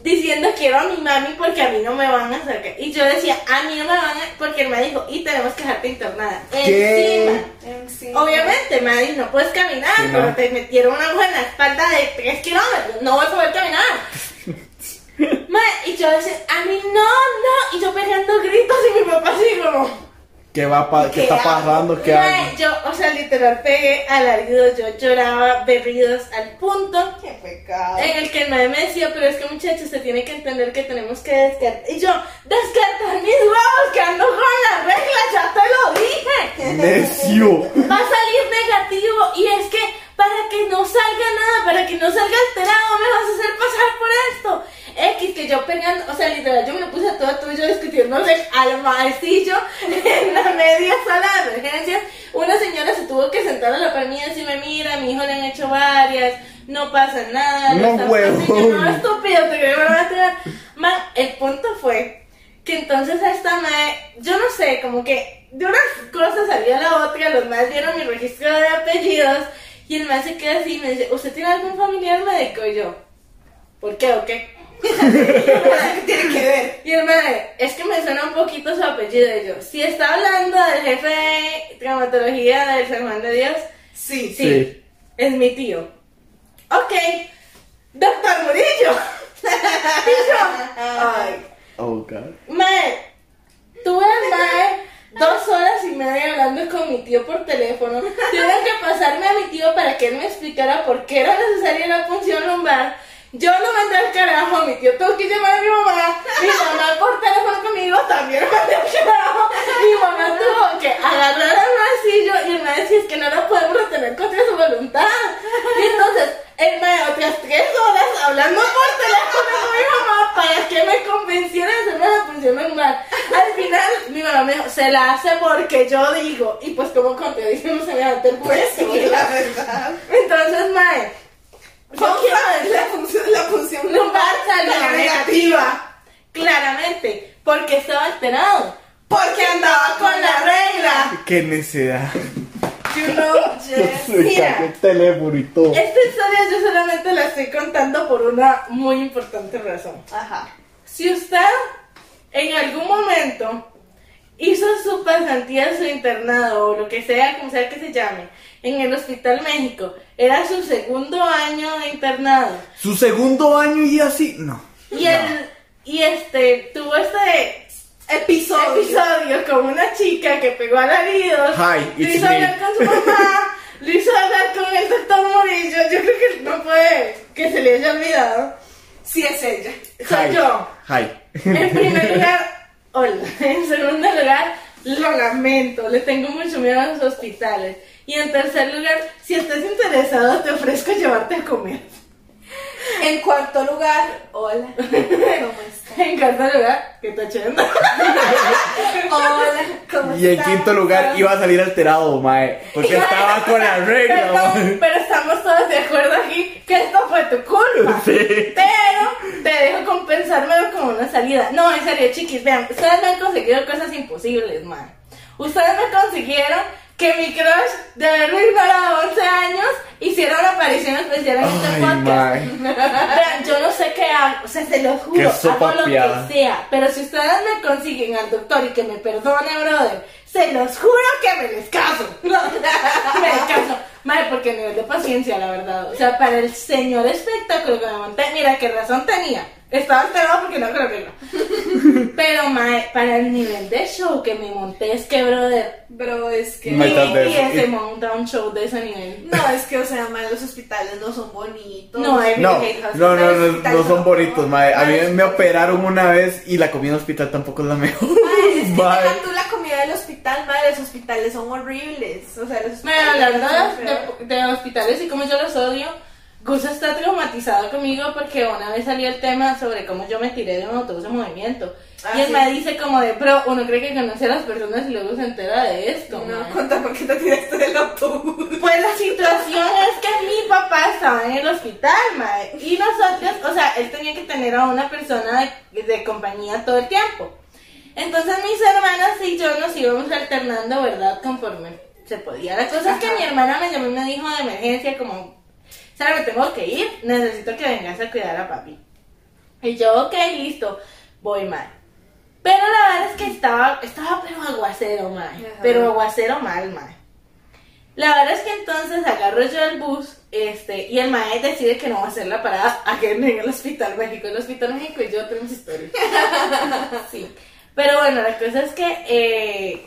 diciendo quiero a mi mami porque a mí no me van a sacar. Y yo decía, a mí no me van a, porque él me dijo, y tenemos que dejarte internada. ¿Qué? Encima. Obviamente, me dijo, no puedes caminar, Sí, pero no. te metieron una aguja en la espalda de 3 kilómetros, no voy a poder caminar. Ma, y yo decía, a mí no, no, y yo pegando gritos y mi papá así como... ¿Qué, va pa- ¿Qué ¿Qué está pasando? ¿Qué hago? yo, o sea, literal pegué alaridos, yo lloraba berridos al punto Qué pecado. en el que el madre me decía, pero es que muchachos, se tiene que entender que tenemos que descartar. Y yo, descartar mis huevos, que ando con la regla, ya te lo dije. Necio. Va a salir negativo y es que para que no salga nada, para que no salga alterado, me vas a hacer pasar por esto. X que yo pegando, o sea, literal, yo me lo puse a todo tuyo discutiéndole al maecillo en la media sala de emergencias. Una señora se tuvo que sentar a la par mía y decirme, mira, mi hijo le han hecho varias, no pasa nada. No, estás huevón. así". Yo, No, estúpido, te van a tirar". Ma, el punto fue que entonces a esta mae, yo no sé, como que de una cosa salió a la otra, los más vieron mi registro de apellidos y el mae se queda así y me dice, ¿usted tiene algún familiar médico? Y yo, ¿por qué o? ¿Qué tiene que ver? Y el mae, es que me suena un poquito su apellido y yo, si está hablando del jefe de traumatología del San Juan de Dios, Sí. sí, Sí. es mi tío. Ok, doctor Murillo. y yo, ay, Oh, God. Mae, tuve dos horas y media hablando con mi tío por teléfono. Tuvieron que pasarme a mi tío para que él me explicara por qué era necesaria la punción lumbar. Yo lo mandé al carajo, mi tío tuvo que llamar a mi mamá. Mi mamá por teléfono conmigo también lo mandé al carajo. Mi mamá tuvo que agarrar al maecillo y el mae decía es que no la podemos retener contra su voluntad. Y entonces, el mae otras tres horas hablando por teléfono con mi mamá para que me convenciera de hacerme la punción lumbar. Al final, mi mamá me dijo, se la hace porque yo digo. Y pues como contradicimos semejante pues Sí, la verdad. Entonces, mae, yo quiero decir La función, la función lumbar salió negativa. Claramente, porque estaba alterado. Porque andaba con la regla. Qué necedad. You know. Se Mira, teléfono y todo. esta historia yo solamente la estoy contando por una muy importante razón. Ajá. Si usted en algún momento hizo su pasantía, su internado o lo que sea, como sea que se llame, en el Hospital México, era su segundo año de internado Su segundo año y así. No. y el y este tuvo este Episodio. episodio con una chica que pegó alaridos, Hi, lo it's hizo me. hablar con su mamá, lo hizo hablar con el doctor Murillo, yo creo que no puede que se le haya olvidado. Sí, es ella. Soy Hi. yo. Hi. En primer lugar, hola. En segundo lugar, lo lamento, le tengo mucho miedo a los hospitales. Y en tercer lugar, si estás interesado, te ofrezco llevarte a comer. En cuarto lugar, hola. ¿Cómo estás? En cuarto lugar, ¿qué está echando? Hola, ¿cómo Y en estás? quinto lugar iba a salir alterado, mae. Porque estaba con la regla, mae. pero estamos todos de acuerdo aquí que esto fue tu culpa. Sí. Pero te dejo compensármelo como una salida. No, en serio, chiquis, vean, ustedes me han conseguido cosas imposibles, man. Ustedes me consiguieron que mi crush, de haberme ignorado 11 años, hiciera una aparición especial en este podcast. yo no sé qué hago, o sea, se lo juro, hago lo que sea. Pero si ustedes me consiguen al doctor y que me perdone, brother, se los juro que me les caso. me les caso. Madre, porque nivel de paciencia, la verdad. O sea, para el señor espectáculo que me monté, mira qué razón tenía. Estaba alterado porque no creo que no. Pero, mae, para el nivel de show que me monté, es que, brother, Bro, es que. Mae, y se monta un show de ese nivel. No, es que, o sea, man, los hospitales no son bonitos. No, No, no, no, no, son bonitos, mae. A mí Mae, me operaron una vez y la comida en hospital tampoco es la mejor. Que deja tú la comida del hospital, madre, los hospitales son horribles. O sea, los Bueno, son feos. de, de hospitales y cómo yo los odio, Gus está traumatizado conmigo porque una vez salió el tema sobre cómo yo me tiré de un autobús en movimiento. Ah, y él sí. me dice como de, bro, uno cree que conoce a las personas y luego se entera de esto. No, mae". cuenta por qué te tiraste del autobús. Pues la situación es que mi papá estaba en el hospital, mae, y nosotros, o sea, él tenía que tener a una persona de, de compañía todo el tiempo. Entonces mis hermanas y yo nos íbamos alternando, ¿verdad? Conforme se podía. La cosa es que mi hermana me llamó y me dijo de emergencia como, Sara, me tengo que ir, necesito que vengas a cuidar a papi. Y yo, ok, listo, voy mal. Pero la verdad es que estaba, estaba pero aguacero. Ajá. Pero aguacero mal, mae. La verdad es que entonces agarro yo el bus este, y el mae decide que no va a hacer la parada aquí en el Hospital México. El Hospital México y yo tenemos historia. sí. Pero bueno, la cosa es que, eh,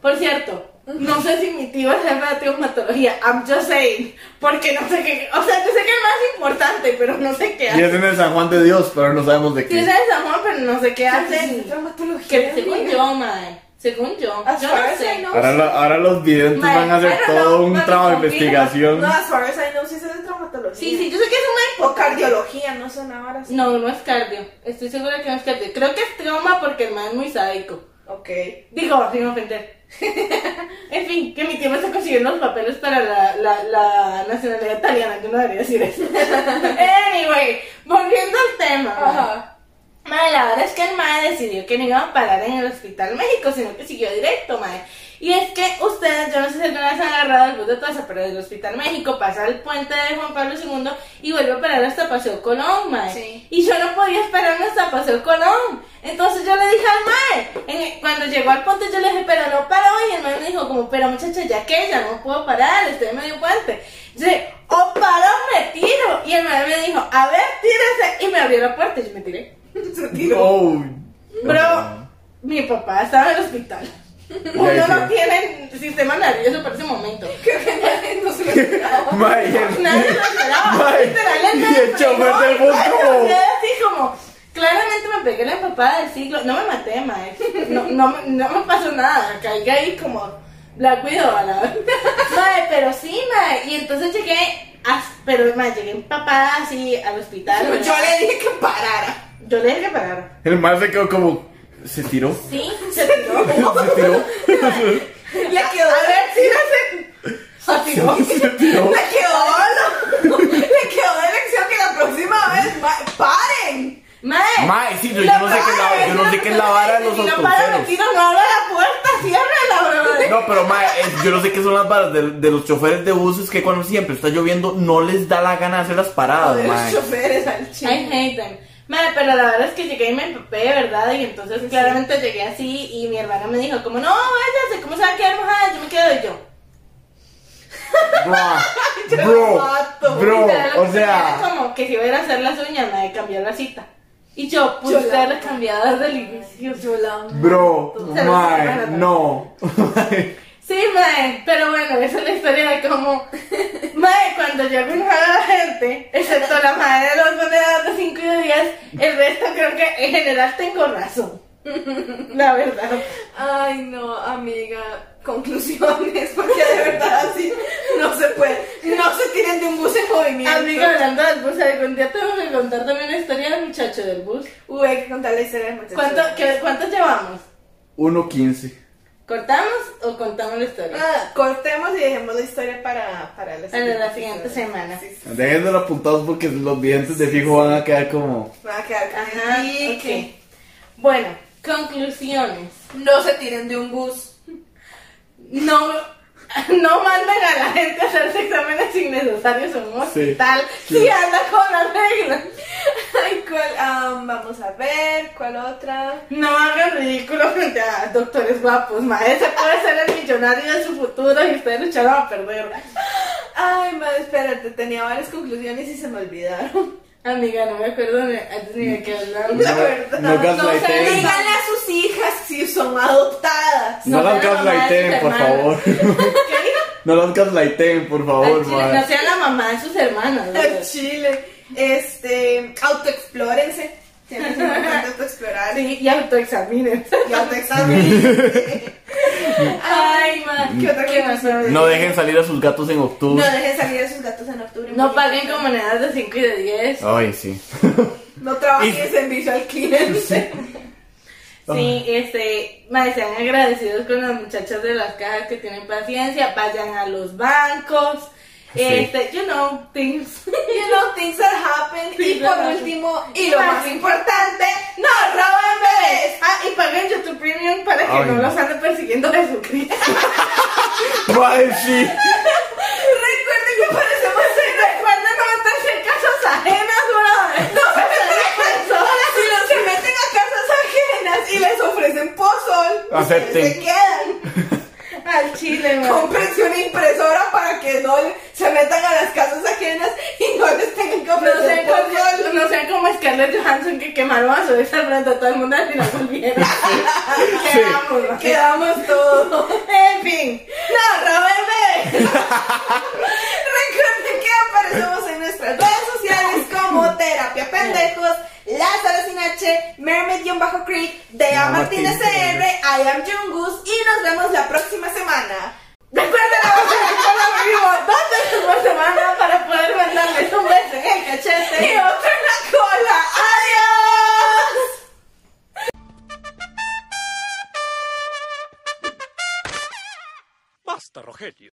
por cierto, no sé si mi tío es jefe de traumatología. I'm just saying. Porque no sé qué. O sea, yo sé que es más importante, pero no sé qué Y hace. es en el San Juan de Dios, pero no sabemos de Sí, es qué. de San Juan, pero no sé qué hace. Hacen traumatología. Que según yo, mae. Según yo. As Yo far no as I sé. know, Ahora, lo- ahora los videntes van a hacer todo know, un trabajo de investigación. No, as far as I know, sí se de Sí, sí, yo sé que es un O importante. cardiología, no son ahora. sí. No, no es cardio. Estoy segura que no es cardio. Creo que es trauma porque el man es muy sádico. Ok. Digo, sin ofender. en fin, que mi tío me está consiguiendo los papeles para la, la, la nacionalidad italiana. Yo no debería decir eso. anyway, volviendo al tema. Ajá. Madre, la verdad es que el mae decidió que no iba a parar en el Hospital México, sino que siguió directo, mae. Y es que ustedes, yo no sé si alguna vez han agarrado el bus de Taza, pero del Hospital México pasa el puente de Juan Pablo II y vuelve a parar hasta Paseo Colón, mae. Sí. Y yo no podía esperarme hasta Paseo Colón. Entonces yo le dije al mae, en- cuando llegó al puente yo le dije, pero no paró. Y el mae me dijo, como, pero muchacha, ya que ya no puedo parar, estoy en medio puente. Yo dije, o paro o me tiro. Y el mae me dijo, a ver, tírese. Y me abrió la puerta y yo me tiré. No. Bro, mi papá estaba en el hospital. Uno no tiene sistema nervioso para ese momento. Creo que nadie no se lo esperaba. Nadie lo esperaba. Literalmente. y el chofer del bus como- así como. Claramente me pegué la empapada del siglo. No me maté, mae. No, no, me- no me pasó nada. Caí ahí como. La cuido a la Mae, pero sí, mae. Y entonces llegué. as- pero, mae, llegué empapada así al hospital. Yo le dije que parara. Yo le dije que parara. El mae se quedó como. ¿Se tiró? Sí, se tiró. ¿Se tiró? Le quedó. A ver, tírase. Se tiró. ¿Se tiró? Le quedó. Le quedó de lección que la próxima vez. ¡Paren! Mae. Mae, sí, yo, yo no sé qué es la, yo no sé qué es la vara de los Si no para, autobuseros. tiro, no abra la puerta, ciérrala, bro. No, pero mae, eh, yo no sé qué son las varas de, de los choferes de buses que cuando siempre está lloviendo no les da la gana de hacer las paradas, de los mae. choferes al I chile. hate them. Mae, pero la verdad es que llegué y me empapé, ¿verdad? Y entonces claramente llegué así y mi hermana me dijo como, no, váyase, ¿cómo se va a quedar mojada? Yo me quedo y yo. Bro, bro, mato. bro, Literal, o era sea, como que si iba a ir a hacer las uñas, me cambió la cita. Y yo, pues Yo usted la- la cambiada desde el inicio. Yo la bro, sacan. no. Sí, mae, pero bueno, esa es la historia de cómo, mae, cuando llegó una la gente, excepto la madre de los monedas de 5 y de 10, el resto creo que en general tengo razón. La verdad. Ay, no, amiga. Conclusiones, porque de verdad así no se puede. No se tiren de un bus en movimiento. Amiga, hablando del bus, algún día tengo que contar también la historia del muchacho del bus. Uy, hay que contar la historia del muchacho. ¿Cuánto, qué- ¿Cuántos llevamos? 1.15. ¿Cortamos o contamos la historia? Ah, cortemos y dejemos la historia para, para la Para la siguiente semana. Sí, sí. Déjenlo apuntados porque los videntes de fijo van a quedar como. Van a quedar con Ajá, el ok. pique. Bueno, conclusiones. No se tiren de un bus. no, no manden a la gente a hacerse exámenes innecesarios en un hospital sí. si anda con las reglas. Ay, ¿cuál? Ah, vamos a ver, ¿cuál otra? No hagan ridículo frente a doctores guapos, ma. Ese puede ser el millonario de su futuro y ustedes lo echaron a perder. Ay, madre, espérate, tenía varias conclusiones y se me olvidaron. Amiga, no me acuerdo ni, ni de qué hablamos. La verdad. no gaslighten. sé. Díganle a sus hijas si son adoptadas. No No las gaslighten, por favor. ¿Qué? No las gaslighten, por favor, mae. no sea la mamá de sus hermanas. Al. Chile. Este, autoexplórense. Siempre es importante autoexplorar. Sí, y autoexamínense. Y autoexamínense. Ay, ma. ¿Qué otra ¿Qué cosa? más? No dejen salir a sus gatos en No octubre. dejen salir a sus gatos en octubre. No paguen con monedas de 5 y de 10. Ay, sí. No trabajen en servicio al cliente. Sí, este, mae, sean agradecidos con las muchachas de las cajas que tienen paciencia, vayan a los bancos, Sí. este, you know, things. You know, things that happen. Y por último, y lo más importante, no roben bebés. Ah, y paguen YouTube Premium para que Ay, no no. los ande persiguiendo Jesucristo. Mae, sí. Recuerden que parecemos ser Recuerden no meterse en casas ajenas, brother. No se meten a personas y no se meten a casas ajenas y les ofrecen pozol. Acepten. Se quedan. Al chile, man. Cómprense una impresora para que no se metan a las casas ajenas y no les tengan que No ofrecer como, no sean como Scarlett Johansson que quemaron a su vez al frente a todo el mundo al final volvieron. Quedamos, man. Quedamos todos. En fin. No, Robert Recuerden que aparecemos en nuestras redes sociales como Terapia Pendejos, Lázaro sin H, Mermaid-Creek, de no, Martínez CR, I am Jungus y nos vemos la próxima semana. Recuerda la voz de vivo dos veces por semana para poder mandarles un beso en el cachete y otro en la cola. ¡Adiós! Basta, Rogelio.